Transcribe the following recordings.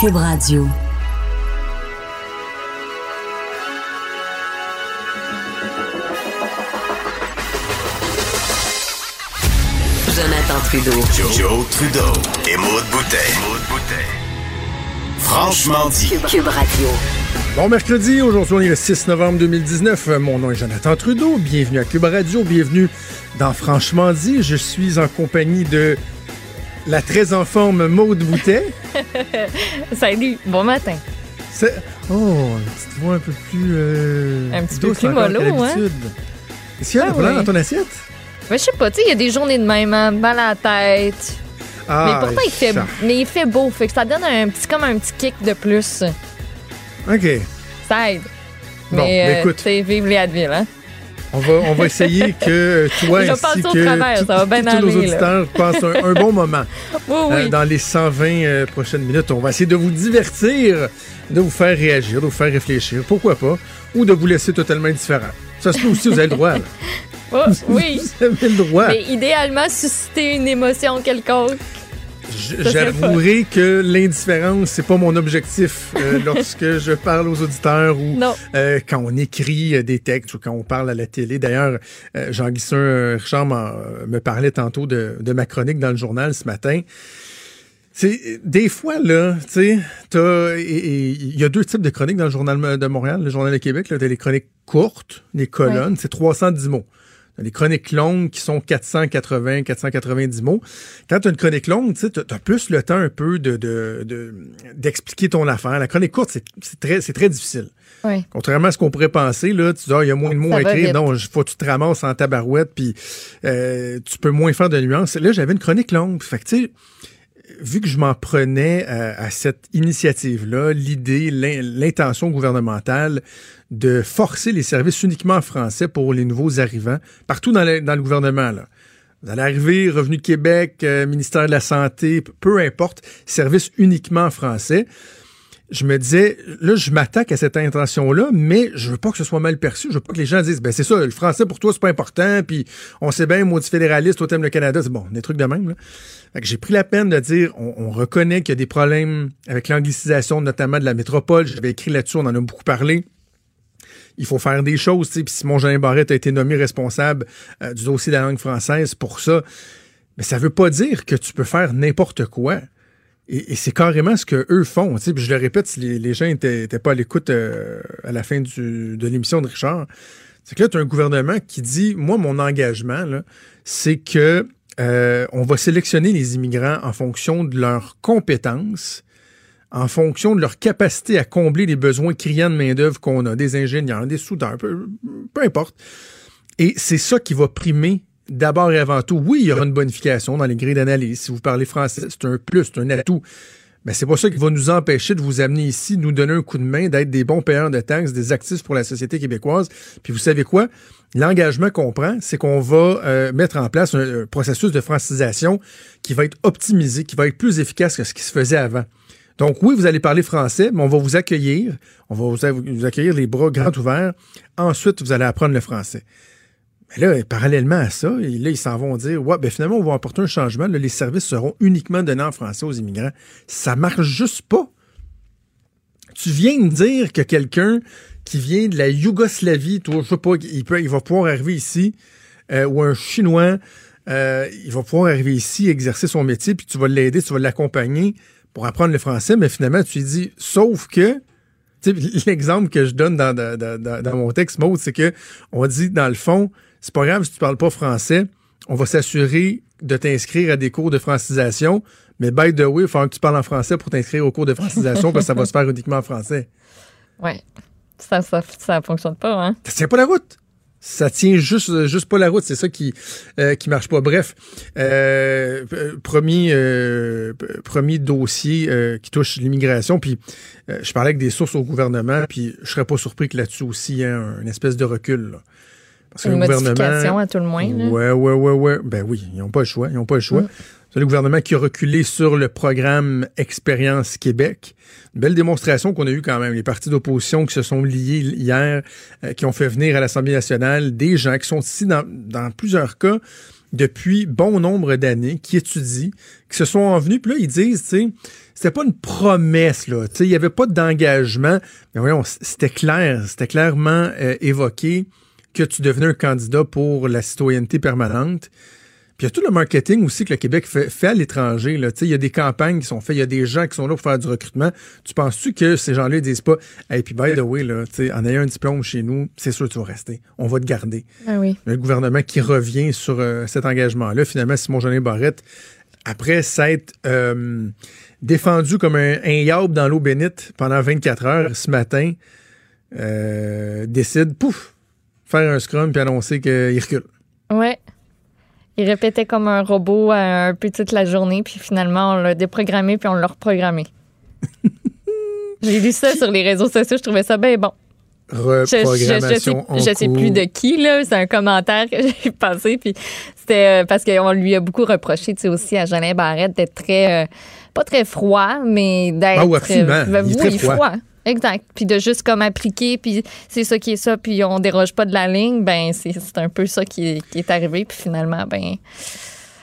Cube Radio. Jonathan Trudeau. Joe, Trudeau et Maude Boutet. Franchement dit. Cube Radio. Bon mercredi, aujourd'hui on est le 6 novembre 2019. Mon nom est Jonathan Trudeau. Bienvenue à Cube Radio. Bienvenue dans Franchement dit. Je suis en compagnie de la très en forme Maude Boutet. Salut, bon matin. Oh, une petite voix un peu plus. euh, Un petit peu plus mollo, hein? Est-ce qu'il y a Ah de blanc oui. dans ton assiette? Mais je sais pas, tu sais, il y a des journées de même, hein, mal à la tête. Ah, mais pourtant, il fait, mais il fait beau, fait que ça donne un petit, comme un petit kick de plus. OK. Ça aide. Bon, mais ben, euh, écoute. c'est vive les Advil, hein. On va, on va essayer que toi Je ainsi que travers, tout- ça va bien tous nos là. auditeurs passent un, un bon moment Oui, euh, dans les 120 euh, prochaines minutes. On va essayer de vous divertir, de vous faire réagir, de vous faire réfléchir, pourquoi pas, ou de vous laisser totalement indifférent. Ça se peut aussi, vous avez le droit. là. Oh, oui. Vous avez le droit. mais idéalement, susciter une émotion quelconque. J'avouerai que l'indifférence, c'est pas mon objectif euh, lorsque je parle aux auditeurs ou euh, quand on écrit euh, des textes ou quand on parle à la télé. D'ailleurs, euh, Jean Guissin Richard euh, me parlait tantôt de, de ma chronique dans le journal ce matin. C'est des fois là, tu sais, t'as- et- et il y a deux types de chroniques dans le journal de Montréal, le journal de Québec. Là, t'as les chroniques courtes, les colonnes, c'est 310 mots. Les chroniques longues qui sont 480, 490 mots. Quand tu as une chronique longue, tu as plus le temps un peu de de- de- d'expliquer ton affaire. La chronique courte, c'est très, très difficile. Oui. Contrairement à ce qu'on pourrait penser, là, tu dis, ah, il y a moins de mots à écrire. vite. Non, il faut que tu te ramasses en tabarouette, puis euh, tu peux moins faire de nuances. Là, j'avais une chronique longue. Fait que, tu sais, vu que je m'en prenais à, à cette initiative-là, l'idée, l'in- l'intention gouvernementale de forcer les services uniquement en français pour les nouveaux arrivants, partout dans le, gouvernement, là. Vous allez arriver, Revenu de Québec, euh, ministère de la Santé, peu importe, service uniquement en français. Je me disais, là, je m'attaque à cette intention-là, mais je veux pas que ce soit mal perçu. Je veux pas que les gens disent, ben c'est ça, le français pour toi, c'est pas important, puis on sait bien, maudit fédéraliste, toi t'aimes le Canada, c'est bon, des trucs de même, là. J'ai pris la peine de dire, on reconnaît qu'il y a des problèmes avec l'anglicisation, notamment de la métropole. J'avais écrit là-dessus, on en a beaucoup parlé. Il faut faire des choses. Puis Simon Jean Barrette a été nommé responsable euh, du dossier de la langue française pour ça. Mais ça veut pas dire que tu peux faire n'importe quoi. Et, c'est carrément ce que eux font. Puis je le répète, si les, gens étaient, étaient pas à l'écoute euh, à la fin de l'émission de Richard, c'est que là, tu as un gouvernement qui dit, moi, mon engagement, c'est que euh, on va sélectionner les immigrants en fonction de leurs compétences, en fonction de leur capacité à combler les besoins criants de main-d'œuvre qu'on a, des ingénieurs, des soudeurs, peu, importe. Et c'est ça qui va primer d'abord et avant tout. Oui, il y aura une bonification dans les grilles d'analyse. Si vous parlez français, c'est un plus, c'est un atout. Mais c'est pas ça qui va nous empêcher de vous amener ici, de nous donner un coup de main, d'être des bons payeurs de taxes, des actifs pour la société québécoise. Puis vous savez quoi? L'engagement qu'on prend, c'est qu'on va euh, mettre en place un, un processus de francisation qui va être optimisé, qui va être plus efficace que ce qui se faisait avant. Donc oui, vous allez parler français, mais on va vous accueillir. On va vous, accueillir les bras grands ouverts. Ensuite, vous allez apprendre le français. Mais là, parallèlement à ça, là, ils s'en vont dire Ouais, ben finalement, on va apporter un changement. Les services seront uniquement donnés en français aux immigrants. Ça marche juste pas. Tu viens de dire que quelqu'un qui vient de la Yougoslavie, toi, je pas, il va pouvoir arriver ici, euh, ou un Chinois, euh, il va pouvoir arriver ici, exercer son métier, puis tu vas l'aider, tu vas l'accompagner pour apprendre le français, mais finalement, tu lui dis, sauf que, l'exemple que je donne dans, dans, dans, dans mon texte, Maud, c'est que on dit, dans le fond, c'est pas grave si tu parles pas français, on va s'assurer de t'inscrire à des cours de francisation, mais by the way, il faut que tu parles en français pour t'inscrire aux cours de francisation parce que ça va se faire uniquement en français. Ouais. Ça, ça, ça fonctionne pas, hein? Ça tient pas la route. Ça tient juste, juste pas la route. C'est ça qui, euh, qui marche pas. Bref, euh, euh, premier, euh, premier dossier euh, qui touche l'immigration. Puis, euh, je parlais avec des sources au gouvernement. Puis, je serais pas surpris que là-dessus aussi, il y ait un- une espèce de recul. là. Parce que Une le modification à tout le moins. là. Ouais, ouais, ouais, ouais. Ben oui, ils n'ont pas le choix. Ils n'ont pas le choix. Mm. C'est le gouvernement qui a reculé sur le programme Expérience Québec. Une belle démonstration qu'on a eue quand même. Les partis d'opposition qui se sont liés hier, euh, qui ont fait venir à l'Assemblée nationale des gens qui sont ici dans, dans plusieurs cas depuis bon nombre d'années, qui étudient, qui se sont envenus, puis là, ils disent, tu sais, c'était pas une promesse, là, tu sais, il y avait pas d'engagement, mais voyons, c'était clair, c'était clairement euh, évoqué que tu devenais un candidat pour la citoyenneté permanente. Puis il y a tout le marketing aussi que le Québec fait, fait à l'étranger. Il y a des campagnes qui sont faites, il y a des gens qui sont là pour faire du recrutement. Tu penses-tu que ces gens-là ne disent pas Hey, puis by the way, là, en ayant un diplôme chez nous, c'est sûr que tu vas rester. On va te garder. Ah oui. Le gouvernement qui revient sur euh, cet engagement-là, finalement, Simon Jeanin Barrette, après s'être euh, défendu comme un, un dans l'eau bénite pendant 24 heures ce matin, euh, décide, pouf, faire un scrum puis annoncer qu'il recule. Ouais. Il répétait comme un robot un peu toute la journée, puis finalement, on l'a déprogrammé, puis on l'a reprogrammé. J'ai lu ça sur les réseaux sociaux, je trouvais ça bien bon. Reprogrammation je, je, sais, je sais plus de qui, là. C'est un commentaire que j'ai passé, puis c'était euh, parce qu'on lui a beaucoup reproché, tu sais, aussi à Jolin Barrette d'être très, euh, pas très froid, mais d'être. Ah, oui, absolument. il est très froid. Exact. Puis de juste comme appliquer, puis c'est ça qui est ça, puis on déroge pas de la ligne, ben c'est un peu ça qui est, arrivé, puis finalement, ben.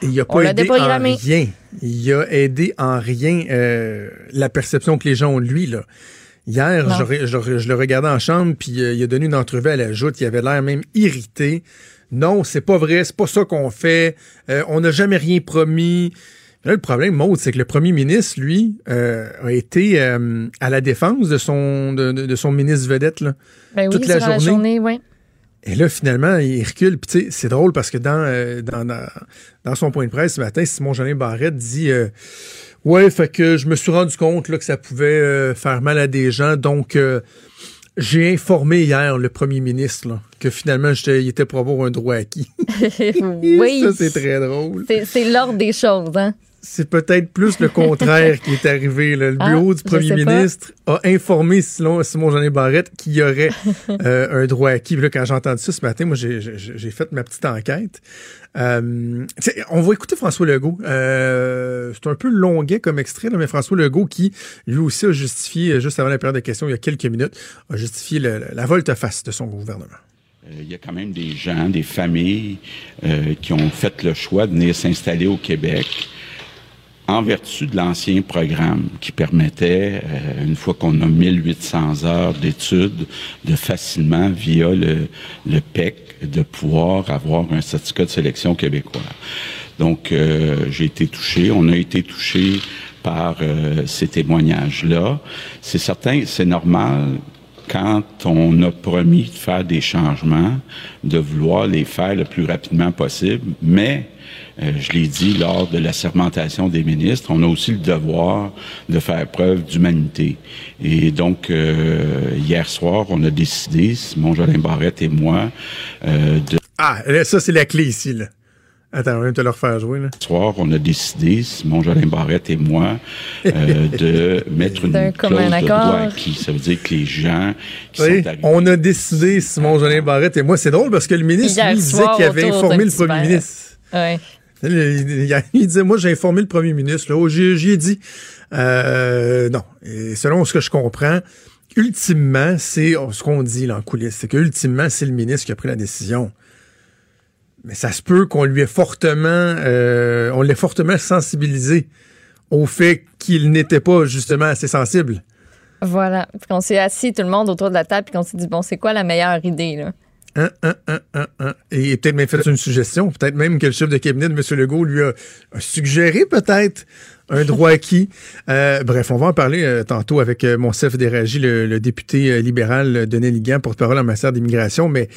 Il a pas aidé en rien. Il a aidé en rien euh, la perception que les gens ont de lui, là. Hier, je, je, le regardais en chambre, puis euh, il a donné une entrevue à la joute. Il avait l'air même irrité. Non, c'est pas vrai, c'est pas ça qu'on fait. Euh, on n'a jamais rien promis. Là, le problème, Maud, c'est que le premier ministre, lui, euh, a été euh, à la défense de son, de, son ministre vedette là, ben toute la journée. La Et là, finalement, il recule. Puis, c'est drôle parce que dans, euh, dans, dans, son point de presse ce matin, Simon Jeanin Barrette dit Ouais, fait que je me suis rendu compte là, que ça pouvait faire mal à des gens. Donc, j'ai informé hier le premier ministre là, que finalement, il était pour avoir un droit acquis. oui. Ça, c'est très drôle. C'est l'ordre des choses, hein? c'est peut-être plus le contraire qui est arrivé. Le ah, bureau du premier ministre a informé Simon, Simon Jeanin Barrette qu'il y aurait euh, un droit acquis. Là, quand j'ai entendu ça ce matin, moi, j'ai fait ma petite enquête. Euh, on va écouter François Legault. Euh, c'est un peu longuet comme extrait, mais François Legault qui, lui aussi, a justifié, juste avant la période de questions, il y a quelques minutes, a justifié la volte-face de son gouvernement. Il y a quand même des gens, des familles qui ont fait le choix de venir s'installer au Québec en vertu de l'ancien programme qui permettait, euh, une fois qu'on a 1800 heures d'études, de facilement, via le, le PEC, de pouvoir avoir un certificat de sélection québécois. Donc, euh, j'ai été touché, on a été touché par euh, ces témoignages-là. C'est certain, c'est normal quand on a promis de faire des changements, de vouloir les faire le plus rapidement possible, mais euh, je l'ai dit lors de la sermentation des ministres, on a aussi le devoir de faire preuve d'humanité. Et donc, euh, hier soir, on a décidé, Simon Jolin Barrette et moi, euh, de... Ah, ça, c'est la clé ici, là. Attends, on va te le refaire jouer. Là. Ce soir, on a décidé, Simon Jolin Barrette et moi, de mettre une clause de droit acquis. Ça veut dire que les gens qui sont arrivés... On a décidé, Simon Jolin Barrette et moi. C'est drôle parce que le ministre, lui, disait qu'il avait informé le premier ministre. Oui. Il, disait, moi, j'ai informé le premier ministre. Là, j'y ai dit. Euh, non. Et selon ce que je comprends, ultimement, c'est ce qu'on dit là, en coulisses. C'est que ultimement, c'est le ministre qui a pris la décision. Mais ça se peut qu'on lui ait fortement, euh, on l'ait fortement sensibilisé au fait qu'il n'était pas justement assez sensible. Voilà. qu'on s'est assis tout le monde autour de la table et qu'on s'est dit bon, c'est quoi la meilleure idée là? Et peut-être même fait une suggestion. Peut-être même que le chef de cabinet de M. Legault lui a, suggéré peut-être un droit acquis. Euh, bref, on va en parler euh, tantôt avec euh, Monsef Déragi, le, le, député libéral Denis Ligan, porte-parole en matière d'immigration. Mais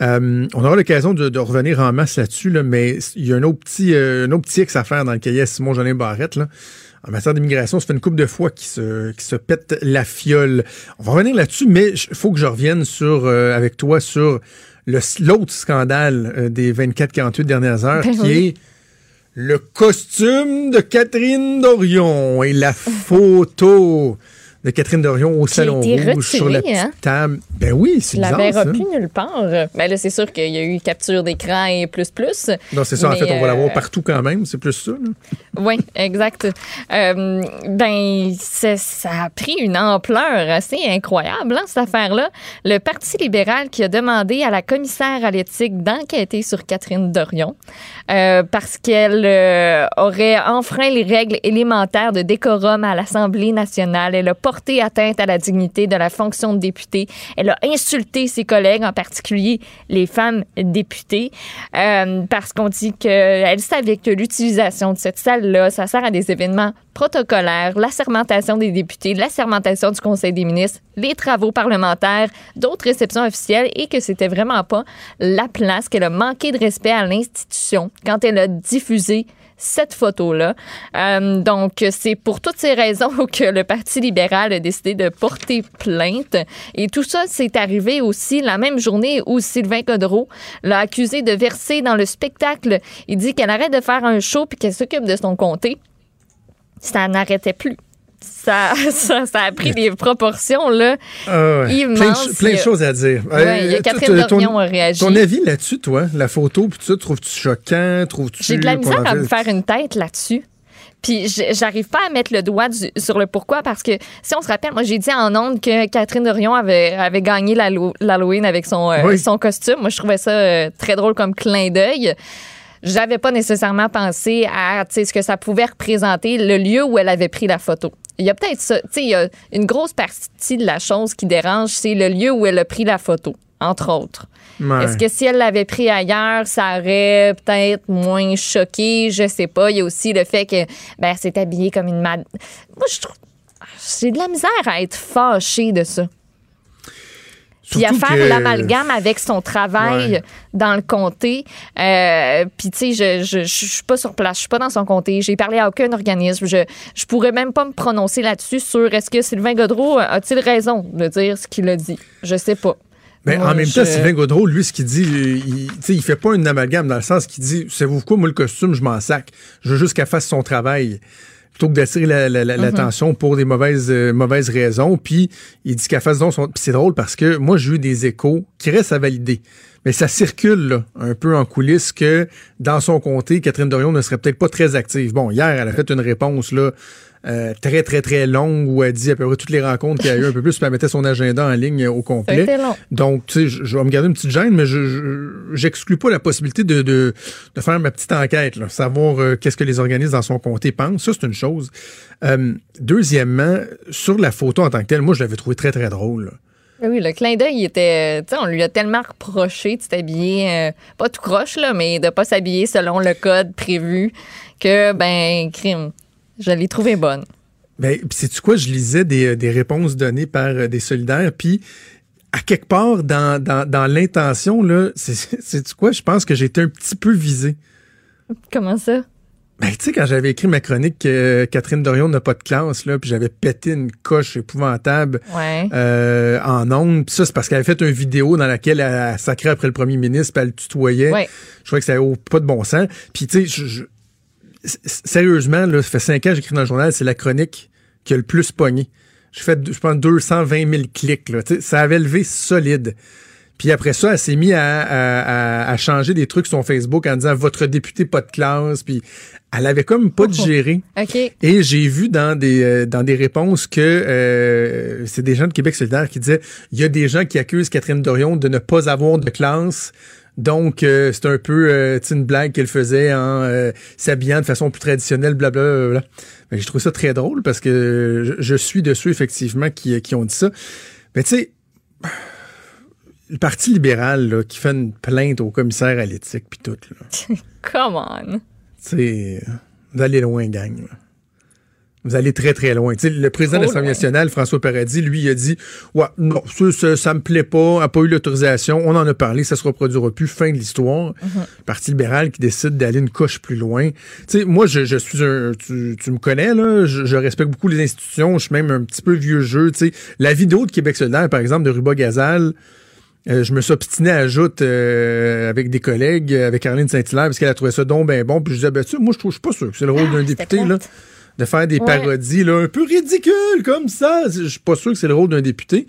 on aura l'occasion de, revenir en masse là-dessus. Là, mais il y a un autre petit, un autre petit X à faire dans le cahier Simon-Jolin Barrette. Là en matière d'immigration, ça fait une couple de fois qui se, qui se pète la fiole. On va revenir là-dessus, mais il faut que je revienne sur, euh, avec toi sur l'autre scandale euh, des 24-48 dernières heures, ben qui est le costume de Catherine Dorion et la photo de Catherine Dorion au Salon Rouge sur la petite hein? table. Ben oui, c'est bizarre, ça. repu nulle part. Ben là, c'est sûr qu'il y a eu capture d'écran et plus plus. Non, c'est ça. En fait, on va l'avoir euh, partout quand même. C'est plus ça. Oui, exact. Euh, ben, ça a pris une ampleur assez incroyable, hein, cette affaire-là. Le Parti libéral qui a demandé à la commissaire à l'éthique d'enquêter sur Catherine Dorion euh, parce qu'elle euh, aurait enfreint les règles élémentaires de décorum à l'Assemblée nationale. Elle a porté atteinte à la dignité de la fonction de députée. Elle a insulté ses collègues, en particulier les femmes députées, euh, parce qu'on dit qu'elle savait que l'utilisation de cette salle-là, ça sert à des événements protocolaires, l'assermentation des députés, l'assermentation du Conseil des ministres, les travaux parlementaires, d'autres réceptions officielles et que c'était vraiment pas la place, qu'elle a manqué de respect à l'institution quand elle a diffusé cette photo-là. Euh, donc, c'est pour toutes ces raisons que le Parti libéral a décidé de porter plainte. Et tout ça, c'est arrivé aussi la même journée où Sylvain Godreau l'a accusé de verser dans le spectacle. Il dit qu'elle arrête de faire un show puis qu'elle s'occupe de son comté. Ça n'arrêtait plus. Ça, ça, ça a pris des proportions, là. Ah ouais. Immense. Plein, de- plein choses à dire. Ouais, il y a Euh, Catherine Dorion a réagi. Ton avis là-dessus, toi, la photo, puis tout ça, trouves-tu choquant? Trouves-tu. J'ai de la misère à me faire une tête là-dessus. Puis j'arrive pas à mettre le doigt du- sur le pourquoi parce que si on se rappelle, moi j'ai dit en ondes que Catherine Dorion avait, avait gagné l'Hallo- l'Halloween avec son, euh, Oui. son costume. Moi je trouvais ça euh, très drôle comme clin d'œil. J'avais pas nécessairement pensé à ce que ça pouvait représenter, le lieu où elle avait pris la photo. Il y a peut-être ça, tu sais, il y a une grosse partie de la chose qui dérange, c'est le lieu où elle a pris la photo, entre autres. Ouais. Est-ce que si elle l'avait pris ailleurs, ça aurait peut-être moins choqué? Je sais pas. Il y a aussi le fait que ben, elle s'est habillée comme une mad. Moi, je trouve. J'ai de la misère à être fâchée de ça. Puis à faire que- l'amalgame avec son travail Ouais. dans le comté. Euh, Puis, tu sais, je, je, je suis pas sur place, je suis pas dans son comté. J'ai parlé à aucun organisme. Je, je pourrais même pas me prononcer là-dessus sur est-ce que Sylvain Godreau a-t-il raison de dire ce qu'il a dit? Je sais pas. Mais Moi, en même je- temps, Sylvain Gaudreau, lui, ce qu'il dit, il, il fait pas une amalgame dans le sens qu'il dit, savez-vous quoi, moi, le costume, je m'en sac. Je veux juste qu'elle fasse son travail. Plutôt que d'attirer la- la- la- l'attention pour des mauvaises, euh, mauvaises raisons. Puis, il dit qu'elle fasse donc son. Puis c'est drôle parce que moi, j'ai eu des échos qui restent à valider. Mais ça circule là, un peu en coulisses que dans son comté, Catherine Dorion ne serait peut-être pas très active. Bon, hier, elle a fait une réponse là, euh, très, très, très longue où elle dit à peu près toutes les rencontres qu'il y a eu un peu plus, puis elle mettait son agenda en ligne au complet. long. Donc, tu sais, je, je vais me garder une petite gêne, mais je je- j'exclus pas la possibilité de, de, de faire ma petite enquête, là, savoir euh, qu'est-ce que les organismes dans son comté pensent. Ça, c'est une chose. Euh, deuxièmement, sur la photo en tant que telle, moi, je l'avais trouvé très, très drôle. là. Ah Oui, le clin d'œil, il était. Tu sais, on lui a tellement reproché de s'habiller, euh, pas tout croche, là, mais de pas s'habiller selon le code prévu que, ben, crime. Je l'ai trouvé bonne. Ben, sais-tu quoi? Je lisais des, des réponses données par euh, des solidaires, puis à quelque part, dans, dans, dans l'intention, là, c'est- sais-tu quoi? Je pense que j'ai été un petit peu visé. Comment ça? Ben, tu sais, quand j'avais écrit ma chronique que Catherine Dorion n'a pas de classe, là, puis j'avais pété une coche épouvantable Ouais. euh, en ondes. Puis ça, c'est parce qu'elle avait fait une vidéo dans laquelle elle, elle sacrait après le premier ministre, puis elle le tutoyait. Ouais. Je trouvais que ça avait pas de bon sens. Puis, tu sais, sérieusement, là, ça fait cinq ans que j'écris dans le journal, c'est la chronique qui a le plus pogné. J'ai fait, je pense, 220 000 clics. Là. Ça avait levé solide. Puis après ça, elle s'est mise à, à- à- à changer des trucs sur Facebook en disant votre député pas de classe. Puis elle avait comme pas digéré. OK. Et j'ai vu dans des euh, dans des réponses que euh, c'est des gens de Québec solidaire qui disaient il y a des gens qui accusent Catherine Dorion de ne pas avoir de classe. Donc euh, c'est un peu euh, une blague qu'elle faisait en euh, s'habillant de façon plus traditionnelle, blablabla. Mais j'ai trouvé ça très drôle parce que je, je suis de ceux effectivement qui, qui ont dit ça. Mais tu sais, le Parti libéral là, qui fait une plainte au commissaire à l'éthique puis tout là. Come on. Tu sais, vous allez loin, gang. là. Vous allez très, très loin. Le président de l'Assemblée nationale, François Paradis, lui, il a dit Ouais, non, ça, ça, ça me plaît pas, n'a pas eu l'autorisation, on en a parlé, ça se reproduira plus, fin de l'histoire. Mm-hmm. Le Parti libéral qui décide d'aller une coche plus loin. Tu sais, moi, je, je suis un. Tu, tu me connais, là, je, je respecte beaucoup les institutions, je suis même un petit peu vieux jeu. La vidéo de Québec solidaire, par exemple, de Ruba Gazal, euh, je me suis obstiné à ajoute euh, avec des collègues, euh, avec Caroline Saint-Hilaire, parce qu'elle a trouvé ça donc ben bon. Puis je disais, ben, tu sais, moi, je trouve, je suis pas sûr que c'est le rôle Ah, d'un député, là. De faire des Ouais. parodies là, un peu ridicules comme ça. Je suis pas sûr que c'est le rôle d'un député.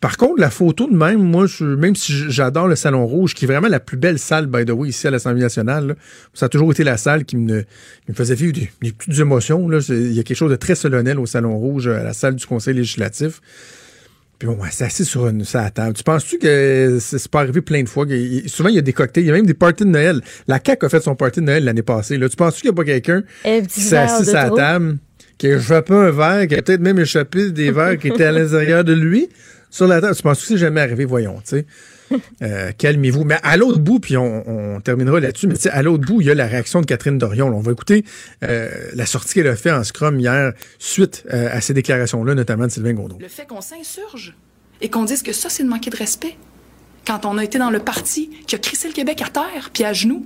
Par contre, la photo de même, moi, je, même si j'adore le Salon Rouge, qui est vraiment la plus belle salle, by the way, ici à l'Assemblée nationale, là, ça a toujours été la salle qui me, qui me faisait vivre des, des petites émotions. là. Il y a quelque chose de très solennel au Salon Rouge, à la salle du Conseil législatif. Puis bon, ouais, c'est assis sur, une, sur la table. Tu penses-tu que c'est pas arrivé plein de fois? souvent, il y a des cocktails, il y a même des parties de Noël. La CAQ a fait son party de Noël l'année passée. Là. Tu penses-tu qu'il n'y a pas quelqu'un Un qui s'est assis à la table, qui a échappé un verre, qui a peut-être même échappé des verres qui étaient à l'intérieur de lui sur la table? Tu penses que c'est jamais arrivé? Voyons, tu sais. Euh, Calmez-vous. Mais à l'autre bout, puis on, terminera là-dessus, mais à l'autre bout, il y a la réaction de Catherine Dorion. On va écouter euh, la sortie qu'elle a fait en scrum hier suite euh, à ces déclarations-là, notamment de Sylvain Gaudreau. Le fait qu'on s'insurge et qu'on dise que ça, c'est de manquer de respect. Quand on a été dans le parti qui a crissé le Québec à terre puis à genoux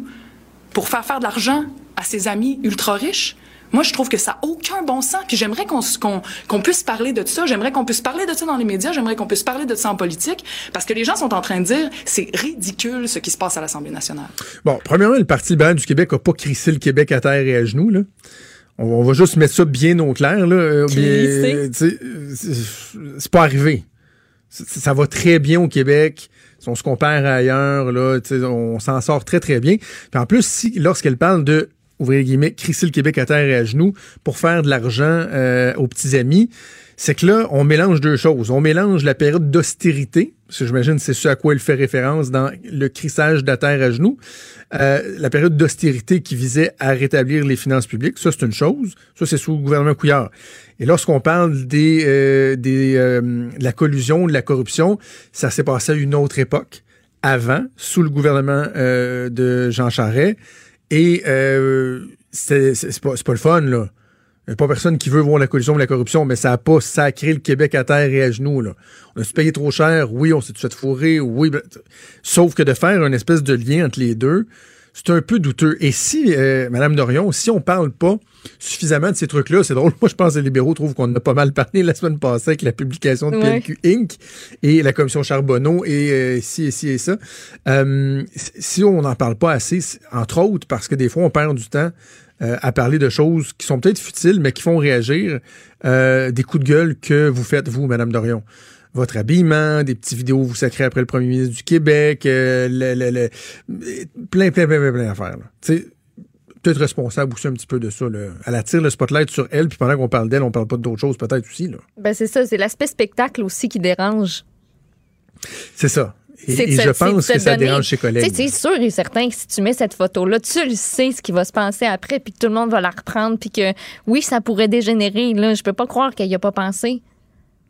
pour faire faire de l'argent à ses amis ultra riches, moi, je trouve que ça n'a aucun bon sens. Puis j'aimerais qu'on s- qu'on- qu'on puisse parler de ça. J'aimerais qu'on puisse parler de ça dans les médias. J'aimerais qu'on puisse parler de ça en politique. Parce que les gens sont en train de dire c'est ridicule ce qui se passe à l'Assemblée nationale. Bon, premièrement, le Parti libéral du Québec n'a pas crissé le Québec à terre et à genoux. Là. On, on va juste mettre ça bien au clair. Là. Euh, euh, c'est- pas arrivé. Ça va très bien au Québec. Si on se compare à ailleurs, là, tu sais, on s'en sort très, très bien. Puis en plus, si, lorsqu'elle parle de ouvrir les guillemets, crisser le Québec à terre et à genoux pour faire de l'argent euh, aux petits amis, c'est que là, on mélange deux choses. On mélange la période d'austérité, parce que j'imagine c'est ce à quoi elle fait référence dans le crissage de la terre à genoux, euh, la période d'austérité qui visait à rétablir les finances publiques, ça c'est une chose. Ça c'est sous le gouvernement Couillard. Et lorsqu'on parle des, euh, de la collusion, de la corruption, ça s'est passé à une autre époque, avant, sous le gouvernement de Jean Charest. Et euh, c'est pas, pas le fun, là. Il n'y a pas personne qui veut voir la collusion ou la corruption, mais ça n'a pas sacré le Québec à terre et à genoux. Là. On a-tu payé trop cher? Oui, on s'est fait fourrer? Oui. ben, Sauf que de faire une espèce de lien entre les deux, c'est un peu douteux. Et si, euh, Madame Dorion, si on parle pas suffisamment de ces trucs-là, c'est drôle, moi je pense que les libéraux trouvent qu'on en a pas mal parlé la semaine passée avec la publication de Ouais. PLQ Inc. et la commission Charbonneau et euh, ci et ci et ça. Euh, si on n'en parle pas assez, entre autres parce que des fois on perd du temps euh, à parler de choses qui sont peut-être futiles, mais qui font réagir, euh, des coups de gueule que vous faites, vous, Madame Dorion. Votre habillement, des petites vidéos vous sacrez après le premier ministre du Québec, euh, le- le- le- plein, plein, plein, plein, plein d'affaires. là. Tu sais, peut-être responsable aussi un petit peu de ça. Là. Elle attire le spotlight sur elle, puis pendant qu'on parle d'elle, on parle pas d'autres choses peut-être aussi. Là. Ben, c'est ça, c'est l'aspect spectacle aussi qui dérange. C'est ça. Et, je pense se que ça donner- dérange ses collègues. c'est sûr et certain que si tu mets cette photo-là, tu le sais ce qui va se passer après, puis que tout le monde va la reprendre, puis que oui, ça pourrait dégénérer. Là, je peux pas croire qu'il y a pas pensé.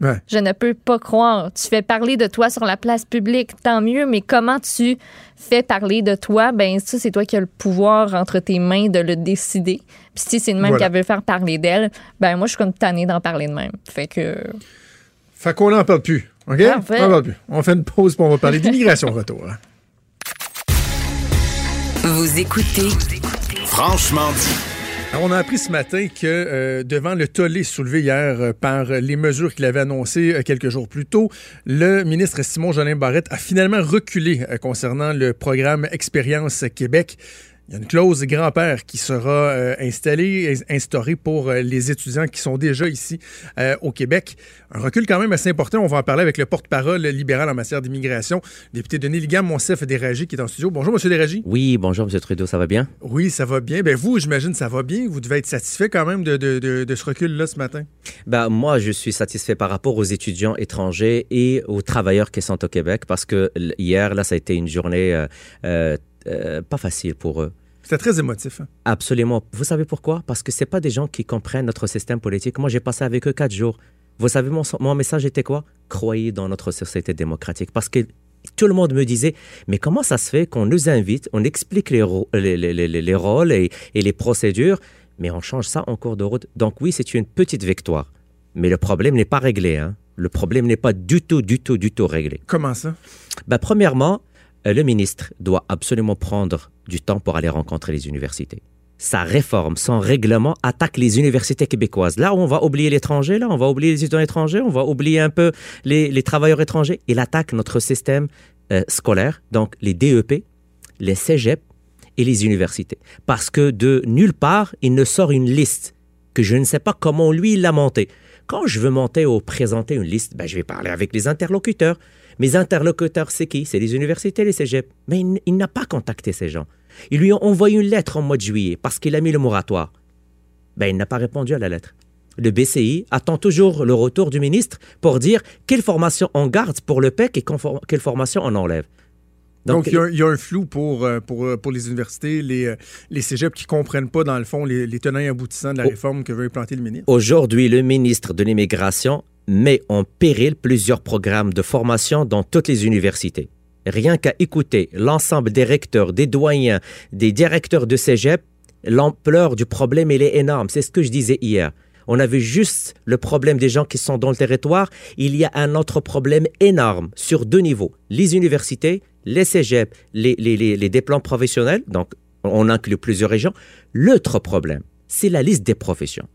Ouais. Je ne peux pas croire. Tu fais parler de toi sur la place publique, tant mieux, mais comment tu fais parler de toi, ben ça, c'est toi qui as le pouvoir entre tes mains de le décider. Puis si c'est de même Voilà. qu'elle veut faire parler d'elle, ben moi, je suis comme tannée d'en parler de même. Fait que... Fait qu'on n'en parle plus. OK? Parfait. On en parle plus. On fait une pause, puis on va parler d'immigration retour. hein. Vous écoutez Franchement dit. On a appris ce matin que euh, devant le tollé soulevé hier euh, par les mesures qu'il avait annoncées euh, quelques jours plus tôt, le ministre Simon Jolin Barrette a finalement reculé euh, concernant le programme Expérience Québec. Il y a une clause grand-père qui sera euh, installée, ins- instaurée pour euh, les étudiants qui sont déjà ici euh, au Québec. Un recul quand même assez important. On va en parler avec le porte-parole libéral en matière d'immigration, député Denis Ligam, Monsef Déragi, qui est en studio. Bonjour, Monsieur Déragi. Oui, bonjour, M. Trudeau, ça va bien? Oui, ça va bien. Ben vous, j'imagine, ça va bien. Vous devez être satisfait quand même de, de- de- de ce recul-là ce matin. Ben, moi, je suis satisfait par rapport aux étudiants étrangers et aux travailleurs qui sont au Québec parce que hier, là, ça a été une journée euh, pas facile pour eux. C'était très émotif. hein. Absolument. Vous savez pourquoi? Parce que c'est pas des gens qui comprennent notre système politique. Moi, j'ai passé avec eux quatre jours. Vous savez, mon, mon message était quoi? Croyez dans notre société démocratique. Parce que tout le monde me disait, mais comment ça se fait qu'on nous invite, on explique les, les, les- les- les rôles et, et les procédures, mais on change ça en cours de route. Donc oui, c'est une petite victoire. Mais le problème n'est pas réglé. hein. Le problème n'est pas du tout, du tout, du tout réglé. Comment ça? Ben, premièrement, le ministre doit absolument prendre du temps pour aller rencontrer les universités. Sa réforme, son règlement attaque les universités québécoises. Là, on va oublier l'étranger, là, on va oublier les étudiants étrangers, on va oublier un peu les, travailleurs étrangers. Il attaque notre système euh, scolaire, donc les DEP, les cégeps et les universités. Parce que de nulle part, il ne sort une liste que je ne sais pas comment lui l'a monté. Quand je veux monter ou présenter une liste, ben, je vais parler avec les interlocuteurs. Mes interlocuteurs, c'est qui? C'est les universités, les cégeps. Mais il, n'a pas contacté ces gens. Ils lui ont envoyé une lettre en mois de juillet parce qu'il a mis le moratoire. Ben, il n'a pas répondu à la lettre. Le BCI attend toujours le retour du ministre pour dire quelle formation on garde pour le PEC et quelle formation on enlève. Donc, il y, a, il y a un flou pour, euh, pour, euh, pour les universités, les, euh, les cégeps qui ne comprennent pas, dans le fond, les, les tenants et aboutissants de la Oh. réforme que veut implanter le ministre. Aujourd'hui, le ministre de l'Immigration met en péril plusieurs programmes de formation dans toutes les universités. Rien qu'à écouter l'ensemble des recteurs, des doyens, des directeurs de cégep, l'ampleur du problème, elle est énorme. C'est ce que je disais hier. On avait juste le problème des gens qui sont dans le territoire. Il y a un autre problème énorme sur deux niveaux. Les universités, les cégeps, les, les, diplômes professionnels, donc on inclut plusieurs régions. L'autre problème, c'est la liste des professions.